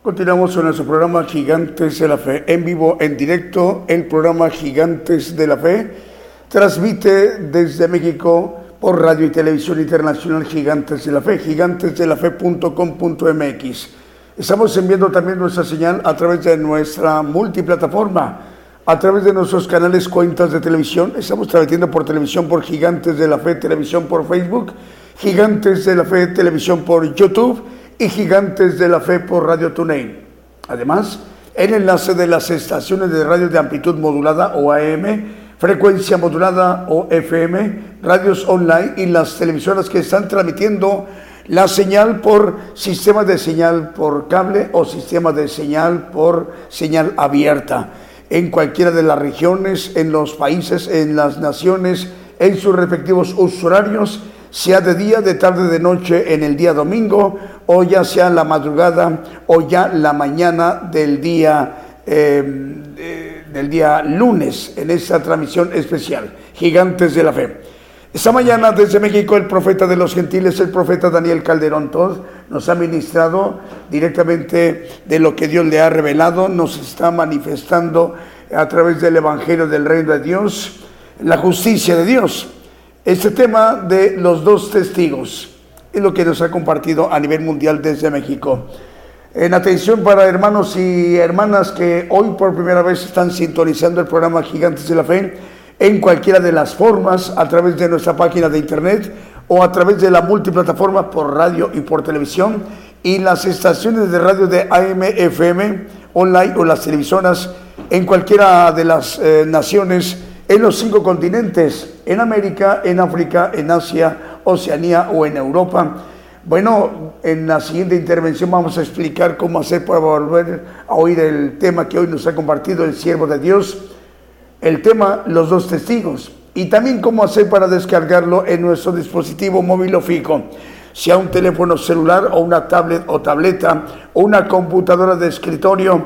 Continuamos con nuestro programa Gigantes de la Fe. En vivo, en directo, el programa Gigantes de la Fe transmite desde México por Radio y Televisión Internacional Gigantes de la Fe, gigantesdelafe.com.mx. Estamos enviando también nuestra señal a través de nuestra multiplataforma, a través de nuestros canales cuentas de televisión. Estamos transmitiendo por televisión por Gigantes de la Fe, televisión por Facebook, Gigantes de la Fe, televisión por YouTube y Gigantes de la Fe por Radio TuneIn. Además, el enlace de las estaciones de radio de amplitud modulada o AM, frecuencia modulada o FM, radios online y las televisoras que están transmitiendo la señal por sistema de señal por cable o sistema de señal por señal abierta en cualquiera de las regiones, en los países, en las naciones, en sus respectivos usos horarios sea de día, de tarde, de noche, en el día domingo, o ya sea la madrugada, o ya la mañana del día, eh, del día lunes, en esta transmisión especial, Gigantes de la Fe. Esta mañana desde México el profeta de los gentiles, el profeta Daniel Calderón Todd, nos ha ministrado directamente de lo que Dios le ha revelado, nos está manifestando a través del Evangelio del Reino de Dios, la justicia de Dios. Este tema de los dos testigos es lo que nos ha compartido a nivel mundial desde México. En atención para hermanos y hermanas que hoy por primera vez están sintonizando el programa Gigantes de la Fe en cualquiera de las formas, a través de nuestra página de internet o a través de la multiplataforma por radio y por televisión y las estaciones de radio de AM, FM, online o las televisoras en cualquiera de las eh, naciones en los cinco continentes, en América, en África, en Asia, Oceanía o en Europa. Bueno, en la siguiente intervención vamos a explicar cómo hacer para volver a oír el tema que hoy nos ha compartido el siervo de Dios, el tema Los dos testigos, y también cómo hacer para descargarlo en nuestro dispositivo móvil o fijo, sea un teléfono celular o una tablet o tableta, o una computadora de escritorio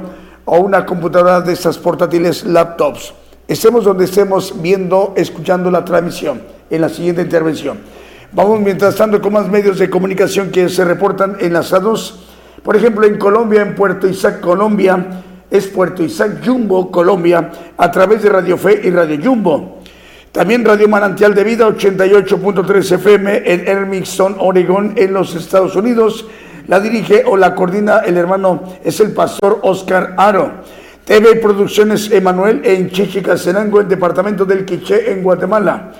o una computadora de estas portátiles laptops Estemos donde estemos viendo, escuchando la transmisión en la siguiente intervención. Vamos mientras tanto con más medios de comunicación que se reportan enlazados. Por ejemplo, en Colombia, en Puerto Isaac, Colombia, es Puerto Isaac Jumbo, Colombia, a través de Radio Fe y Radio Jumbo. También Radio Manantial de Vida 88.3 FM en Hermiston, Oregón, en los Estados Unidos. La dirige o la coordina el hermano, es el pastor Oscar Aro. TV Producciones Emanuel en Chichicastenango, en departamento del Quiché, en Guatemala.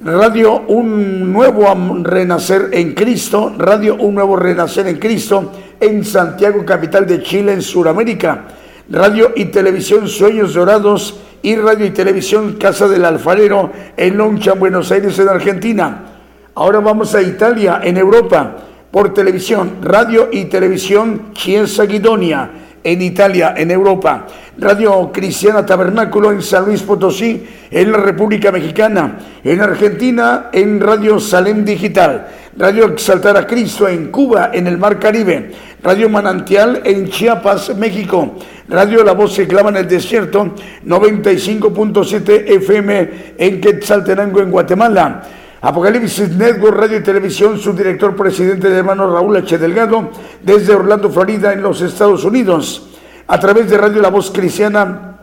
Radio Un Nuevo Renacer en Cristo, Radio Un Nuevo Renacer en Cristo, en Santiago, capital de Chile, en Sudamérica. Radio y Televisión Sueños Dorados y Radio y Televisión Casa del Alfarero en Loncha, Buenos Aires, en Argentina. Ahora vamos a Italia, en Europa, por televisión, Radio y Televisión Chiesa Guidonia en Italia, en Europa. Radio Cristiana Tabernáculo en San Luis Potosí, en la República Mexicana. En Argentina, en Radio Salem Digital. Radio Exaltar a Cristo en Cuba, en el Mar Caribe. Radio Manantial en Chiapas, México. Radio La Voz se clama en el desierto, 95.7 FM en Quetzaltenango, en Guatemala. Apocalipsis Network Radio y Televisión, su director presidente de hermano Raúl H. Delgado, desde Orlando, Florida, en los Estados Unidos. A través de Radio La Voz Cristiana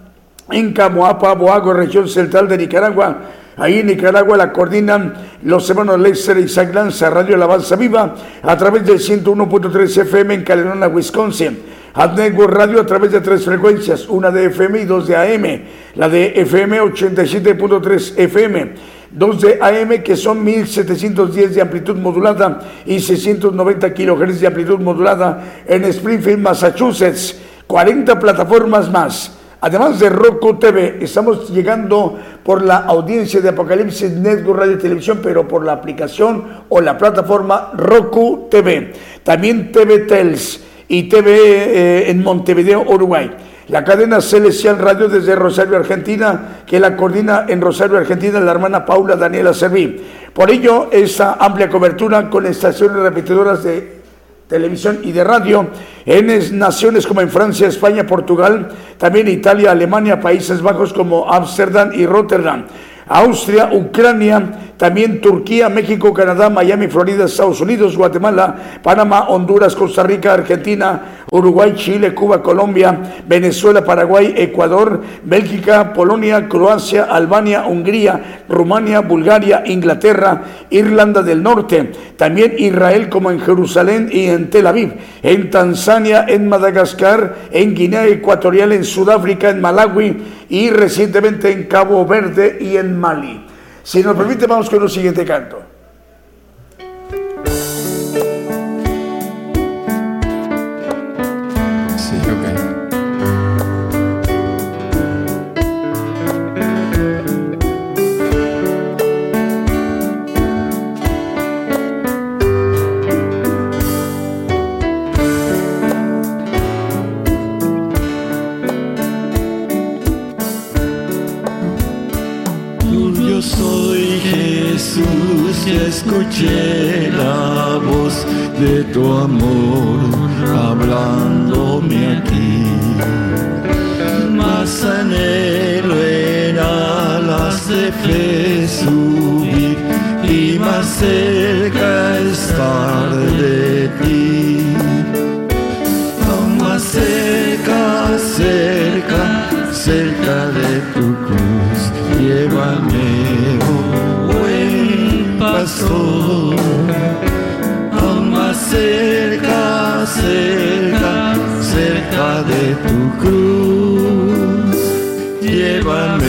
en Camoapa, Boago, región central de Nicaragua. Ahí en Nicaragua la coordinan los hermanos Lexer y Saglanza, Radio Alabanza Viva, a través del 101.3 FM en Caledona, Wisconsin. Network Radio a través de tres frecuencias, una de FM y dos de AM. La de FM 87.3 FM. Dos de AM que son 1710 de amplitud modulada y 690 kHz de amplitud modulada en Springfield, Massachusetts. 40 plataformas más. Además de Roku TV, estamos llegando por la audiencia de Apocalipsis Network Radio y Televisión, pero por la aplicación o la plataforma Roku TV. También TV Tels y TV eh, en Montevideo, Uruguay. La cadena Celestial Radio desde Rosario, Argentina, que la coordina en Rosario, Argentina, la hermana Paula Daniela Serví. Por ello, esta amplia cobertura con estaciones repetidoras de televisión y de radio en naciones como en Francia, España, Portugal, también Italia, Alemania, Países Bajos como Ámsterdam y Rotterdam. Austria, Ucrania, también Turquía, México, Canadá, Miami, Florida, Estados Unidos, Guatemala, Panamá, Honduras, Costa Rica, Argentina, Uruguay, Chile, Cuba, Colombia, Venezuela, Paraguay, Ecuador, Bélgica, Polonia, Croacia, Albania, Hungría, Rumania, Bulgaria, Inglaterra, Irlanda del Norte, también Israel como en Jerusalén y en Tel Aviv, en Tanzania, en Madagascar, en Guinea Ecuatorial, en Sudáfrica, en Malawi y recientemente en Cabo Verde y en Mali. Si nos permite, vamos con el siguiente canto. Escuché la voz de tu amor hablándome aquí. Más anhelo en alas de fe subir y más cerca estar de ti. Aún más cerca, cerca, cerca de tu cruz, llévame, pastor. Aún más cerca, cerca, cerca de tu cruz, llévame,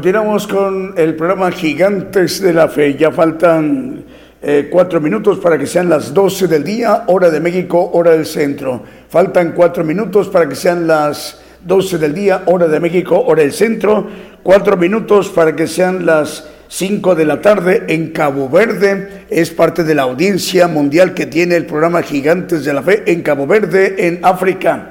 Continuamos con el programa Gigantes de la Fe. Ya faltan eh, cuatro minutos para que sean las 12 del día, hora de México, hora del centro. Faltan cuatro minutos para que sean las 12 del día, hora de México, hora del centro. Cuatro minutos para que sean las 5 de la tarde en Cabo Verde. Es parte de la audiencia mundial que tiene el programa Gigantes de la Fe en Cabo Verde, en África.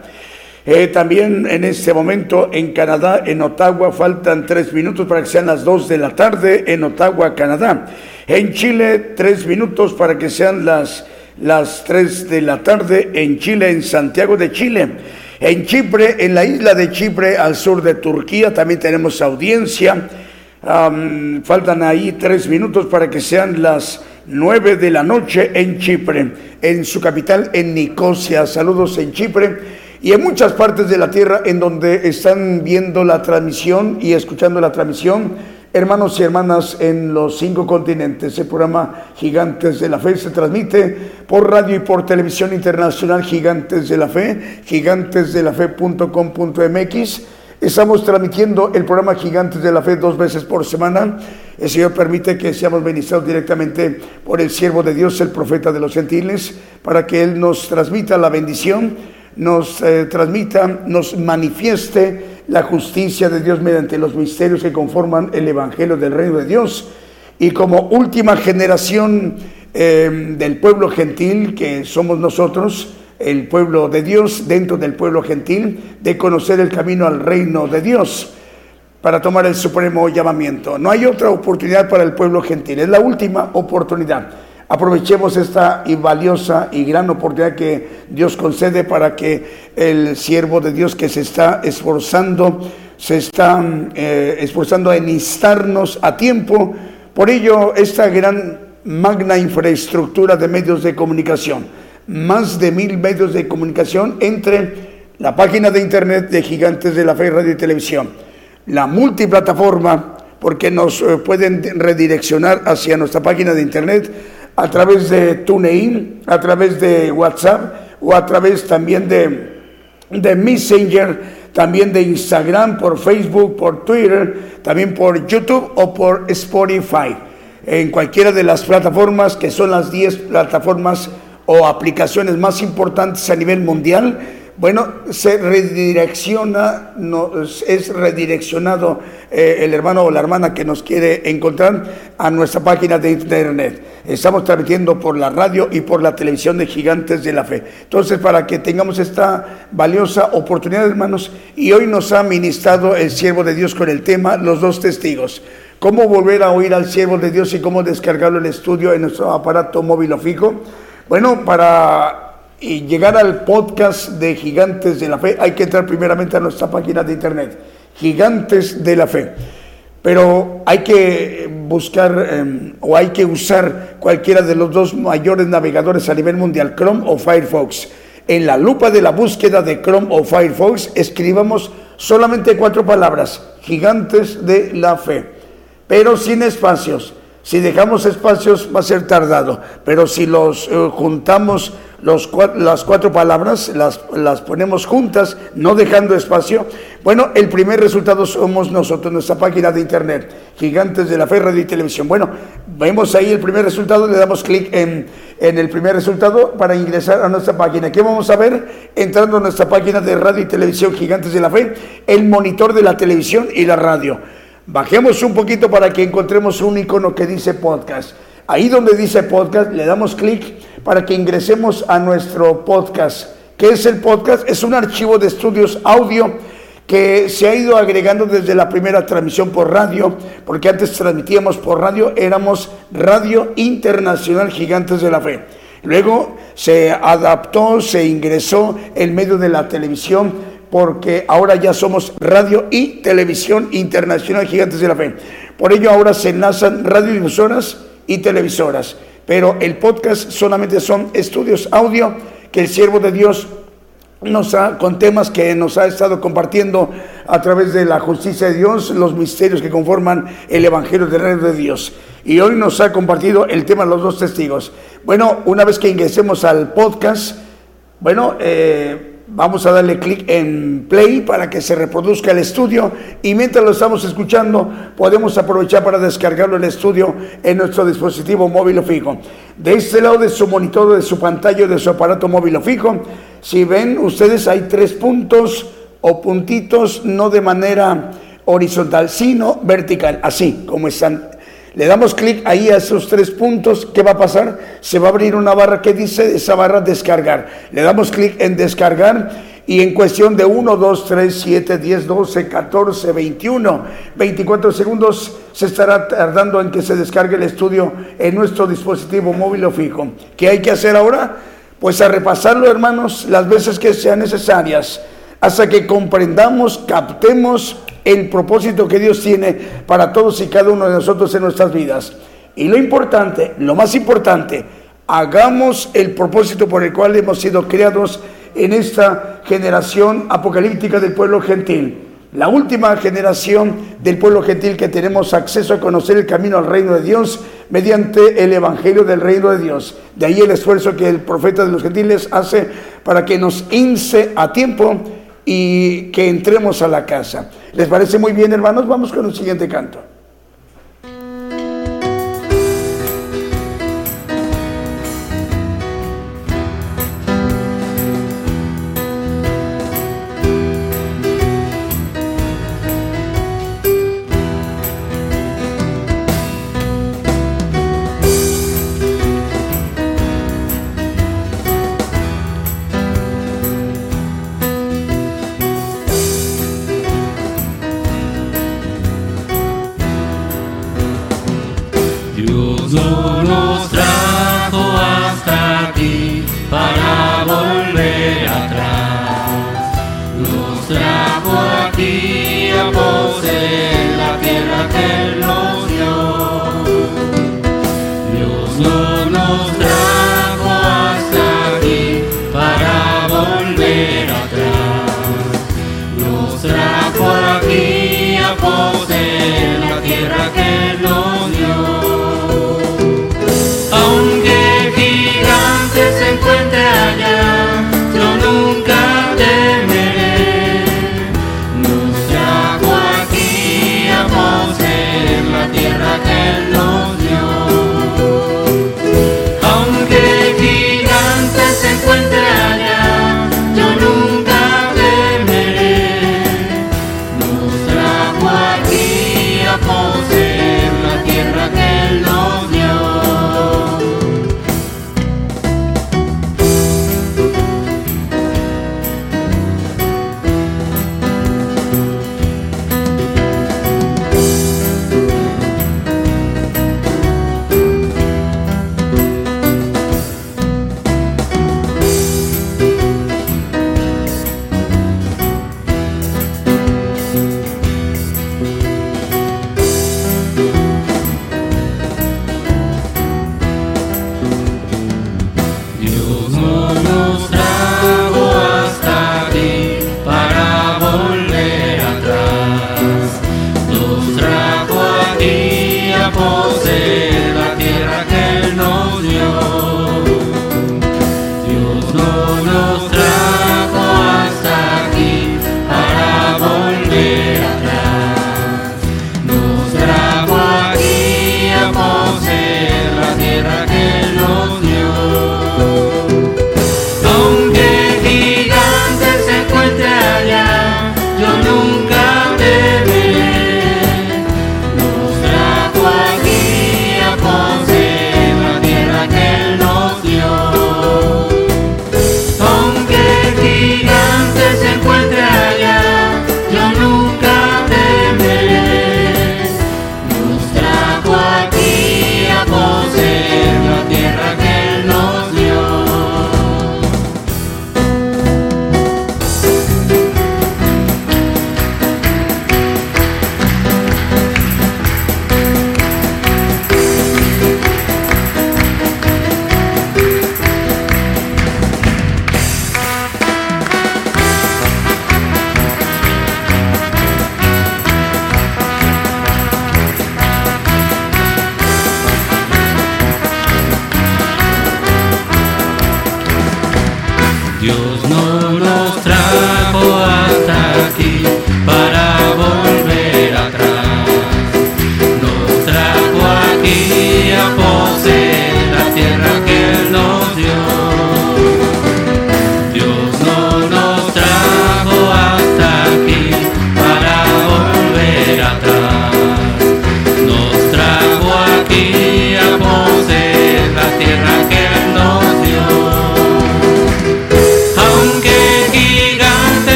Eh, también en este momento en Canadá, en Ottawa, faltan tres minutos para que sean las dos de la tarde en Ottawa, Canadá. En Chile, tres minutos para que sean las, las tres de la tarde en Chile, en Santiago de Chile. En Chipre, en la isla de Chipre, al sur de Turquía, también tenemos audiencia. Faltan ahí tres minutos para que sean las nueve de la noche en Chipre, en su capital, en Nicosia. Saludos en Chipre y en muchas partes de la tierra en donde están viendo la transmisión y escuchando la transmisión. Hermanos y hermanas en los cinco continentes, el programa Gigantes de la Fe se transmite por radio y por televisión internacional Gigantes de la Fe, gigantesdelafe.com.mx. Estamos transmitiendo el programa Gigantes de la Fe dos veces por semana. El Señor permite que seamos ministrados directamente por el siervo de Dios, el profeta de los gentiles, para que Él nos transmita la bendición, nos eh, transmita, nos manifieste la justicia de Dios mediante los misterios que conforman el Evangelio del Reino de Dios. Y como última generación eh, del pueblo gentil, que somos nosotros, el pueblo de Dios, dentro del pueblo gentil, de conocer el camino al reino de Dios para tomar el supremo llamamiento. No hay otra oportunidad para el pueblo gentil, es la última oportunidad. Aprovechemos esta y valiosa y gran oportunidad que Dios concede para que el siervo de Dios que se está esforzando se están eh, esforzando en instarnos a tiempo. Por ello, esta gran magna infraestructura de medios de comunicación, más de mil medios de comunicación entre la página de internet de Gigantes de la Fe Radio y Televisión, la multiplataforma, porque nos eh, pueden redireccionar hacia nuestra página de internet a través de TuneIn, a través de WhatsApp o a través también de, de Messenger, también de Instagram, por Facebook, por Twitter, también por YouTube o por Spotify. En cualquiera de las plataformas que son las 10 plataformas o aplicaciones más importantes a nivel mundial, bueno, se redirecciona, es redireccionado eh, el hermano o la hermana que nos quiere encontrar a nuestra página de internet. Estamos transmitiendo por la radio y por la televisión de Gigantes de la Fe. Entonces, para que tengamos esta valiosa oportunidad, hermanos, y hoy nos ha ministrado el siervo de Dios con el tema Los dos testigos. ¿Cómo volver a oír al siervo de Dios y cómo descargarlo el estudio en nuestro aparato móvil o fijo? Bueno, para y llegar al podcast de Gigantes de la Fe, hay que entrar primeramente a nuestra página de internet, Gigantes de la Fe. Pero hay que buscar em, o hay que usar cualquiera de los dos mayores navegadores a nivel mundial, Chrome o Firefox. En la lupa de la búsqueda de Chrome o Firefox escribamos solamente cuatro palabras, Gigantes de la Fe, pero sin espacios. Si dejamos espacios va a ser tardado, pero si los eh, juntamos los, las cuatro palabras, las, las ponemos juntas, no dejando espacio. Bueno, el primer resultado somos nosotros, nuestra página de internet, Gigantes de la Fe, Radio y Televisión. Bueno, vemos ahí el primer resultado, le damos clic en, en el primer resultado para ingresar a nuestra página. ¿Qué vamos a ver? Entrando a nuestra página de Radio y Televisión, Gigantes de la Fe, el monitor de la televisión y la radio. Bajemos un poquito para que encontremos un icono que dice podcast. Ahí donde dice podcast, le damos clic para que ingresemos a nuestro podcast. ¿Qué es el podcast? Es un archivo de estudios audio que se ha ido agregando desde la primera transmisión por radio, porque antes transmitíamos por radio, éramos Radio Internacional Gigantes de la Fe. Luego se adaptó, se ingresó en medio de la televisión, porque ahora ya somos Radio y Televisión Internacional Gigantes de la Fe. Por ello ahora se enlazan radiodifusoras y televisoras. Pero el podcast solamente son estudios audio que el siervo de Dios nos ha, con temas que nos ha estado compartiendo a través de la justicia de Dios, los misterios que conforman el Evangelio del Reino de Dios. Y hoy nos ha compartido el tema de los dos testigos. Bueno, una vez que ingresemos al podcast, bueno, eh, Vamos a darle clic en play para que se reproduzca el estudio y mientras lo estamos escuchando podemos aprovechar para descargarlo el estudio en nuestro dispositivo móvil o fijo. De este lado de su monitor, de su pantalla, de su aparato móvil o fijo, si ven ustedes hay tres puntos o puntitos no de manera horizontal, sino vertical, así como están le damos clic ahí a esos tres puntos. ¿Qué va a pasar? Se va a abrir una barra que dice esa barra descargar. Le damos clic en descargar y en cuestión de 1, 2, 3, 7, 10, 12, 14, 21, 24 segundos se estará tardando en que se descargue el estudio en nuestro dispositivo móvil o fijo. ¿Qué hay que hacer ahora? Pues a repasarlo, hermanos, las veces que sean necesarias, hasta que comprendamos, captemos el propósito que Dios tiene para todos y cada uno de nosotros en nuestras vidas. Y lo importante, lo más importante, hagamos el propósito por el cual hemos sido creados en esta generación apocalíptica del pueblo gentil. La última generación del pueblo gentil que tenemos acceso a conocer el camino al reino de Dios mediante el evangelio del reino de Dios. De ahí el esfuerzo que el profeta de los gentiles hace para que nos ince a tiempo y que entremos a la casa. ¿Les parece muy bien, hermanos? Vamos con el siguiente canto. Dios no nos trajo hasta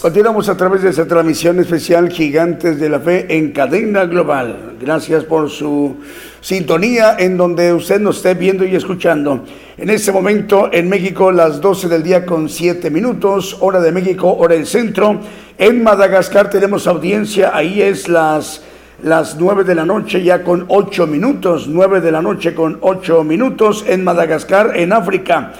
Continuamos a través de esta transmisión especial Gigantes de la Fe en cadena global. Gracias por su sintonía en donde usted nos esté viendo y escuchando. En este momento en México las 12 del día con 7 minutos, hora de México, hora del centro. En Madagascar tenemos audiencia, ahí es las, las 9 de la noche ya con 8 minutos, 9 de la noche con 8 minutos en Madagascar, en África.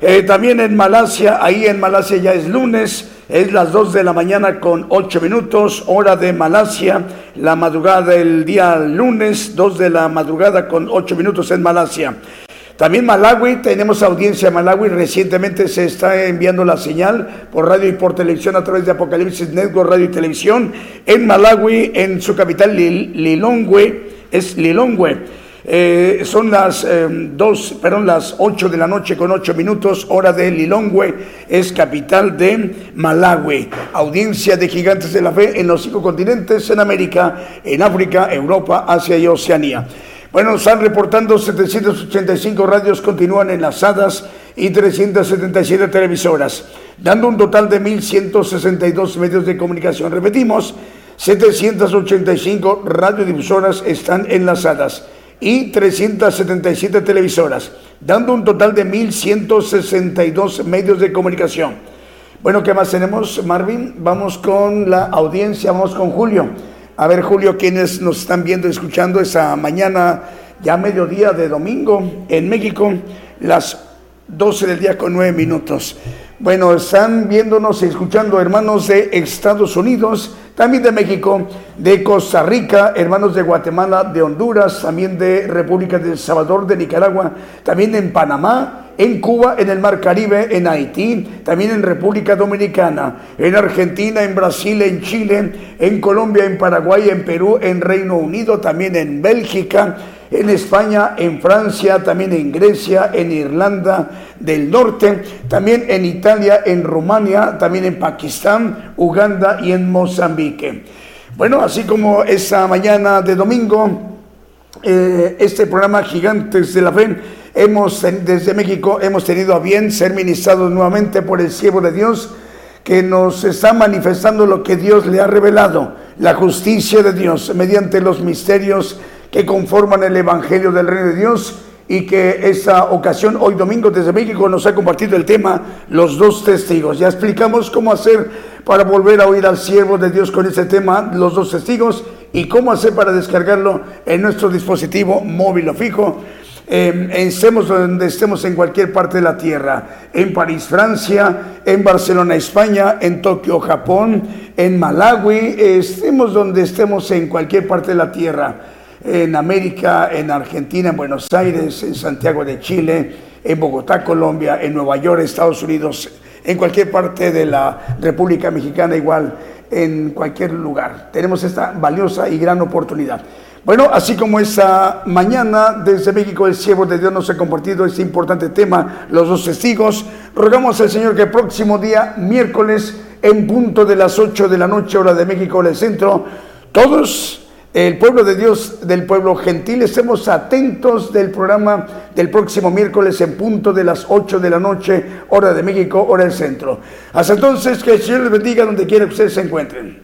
Eh, también en Malasia, ahí en Malasia ya es lunes, es las 2 de la mañana con 8 minutos, hora de Malasia, la madrugada del día lunes, 2 de la madrugada con 8 minutos en Malasia. También Malawi, tenemos audiencia en Malawi, recientemente se está enviando la señal por radio y por televisión a través de Apocalipsis Network Radio y Televisión en Malawi, en su capital Lil- Lilongwe, es Lilongwe. Eh, son las eh, dos, perdón, las 8 de la noche con 8 minutos, hora de Lilongwe, es capital de Malawi. Audiencia de gigantes de la fe en los cinco continentes, en América, en África, Europa, Asia y Oceanía. Bueno, están reportando 785 radios continúan enlazadas y 377 televisoras, dando un total de 1.162 medios de comunicación. Repetimos, 785 radiodifusoras están enlazadas y 377 televisoras, dando un total de 1.162 medios de comunicación. Bueno, ¿qué más tenemos, Marvin? Vamos con la audiencia, vamos con Julio. A ver, Julio, quienes nos están viendo y escuchando esa mañana, ya mediodía de domingo en México, las 12 del día con 9 minutos. Bueno, están viéndonos y escuchando hermanos de Estados Unidos, también de México, de Costa Rica, hermanos de Guatemala, de Honduras, también de República de El Salvador, de Nicaragua, también en Panamá, en Cuba, en el Mar Caribe, en Haití, también en República Dominicana, en Argentina, en Brasil, en Chile, en Colombia, en Paraguay, en Perú, en Reino Unido, también en Bélgica, en España, en Francia, también en Grecia, en Irlanda del Norte, también en Italia, en Rumania, también en Pakistán, Uganda y en Mozambique. Bueno, así como esa mañana de domingo, eh, este programa Gigantes de la Fe, hemos, desde México hemos tenido a bien ser ministrados nuevamente por el siervo de Dios que nos está manifestando lo que Dios le ha revelado, la justicia de Dios mediante los misterios que conforman el Evangelio del Reino de Dios y que esa ocasión, hoy domingo desde México, nos ha compartido el tema Los dos testigos. Ya explicamos cómo hacer para volver a oír al siervo de Dios con ese tema, Los dos testigos, y cómo hacer para descargarlo en nuestro dispositivo móvil o fijo. Eh, estemos donde estemos en cualquier parte de la tierra, en París, Francia, en Barcelona, España, en Tokio, Japón, en Malawi, estemos donde estemos en cualquier parte de la tierra en América, en Argentina, en Buenos Aires, en Santiago de Chile, en Bogotá, Colombia, en Nueva York, Estados Unidos, en cualquier parte de la República Mexicana, igual en cualquier lugar. Tenemos esta valiosa y gran oportunidad. Bueno, así como esta mañana desde México el siervo de Dios nos ha compartido este importante tema, los dos testigos, rogamos al Señor que el próximo día, miércoles, en punto de las 8 de la noche, hora de México, del centro, todos el pueblo de Dios, del pueblo gentil, estemos atentos del programa del próximo miércoles en punto de las 8 de la noche, hora de México, hora del centro. Hasta entonces, que el Señor les bendiga donde quiera que ustedes se encuentren.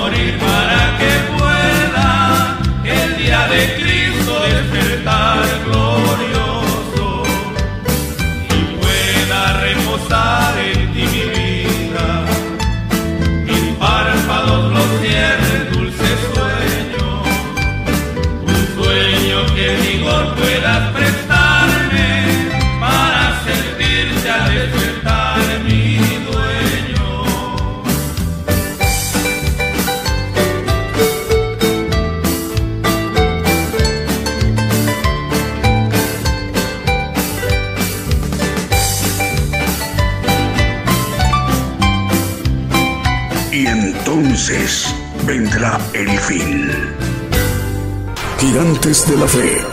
Gigantes de la Fe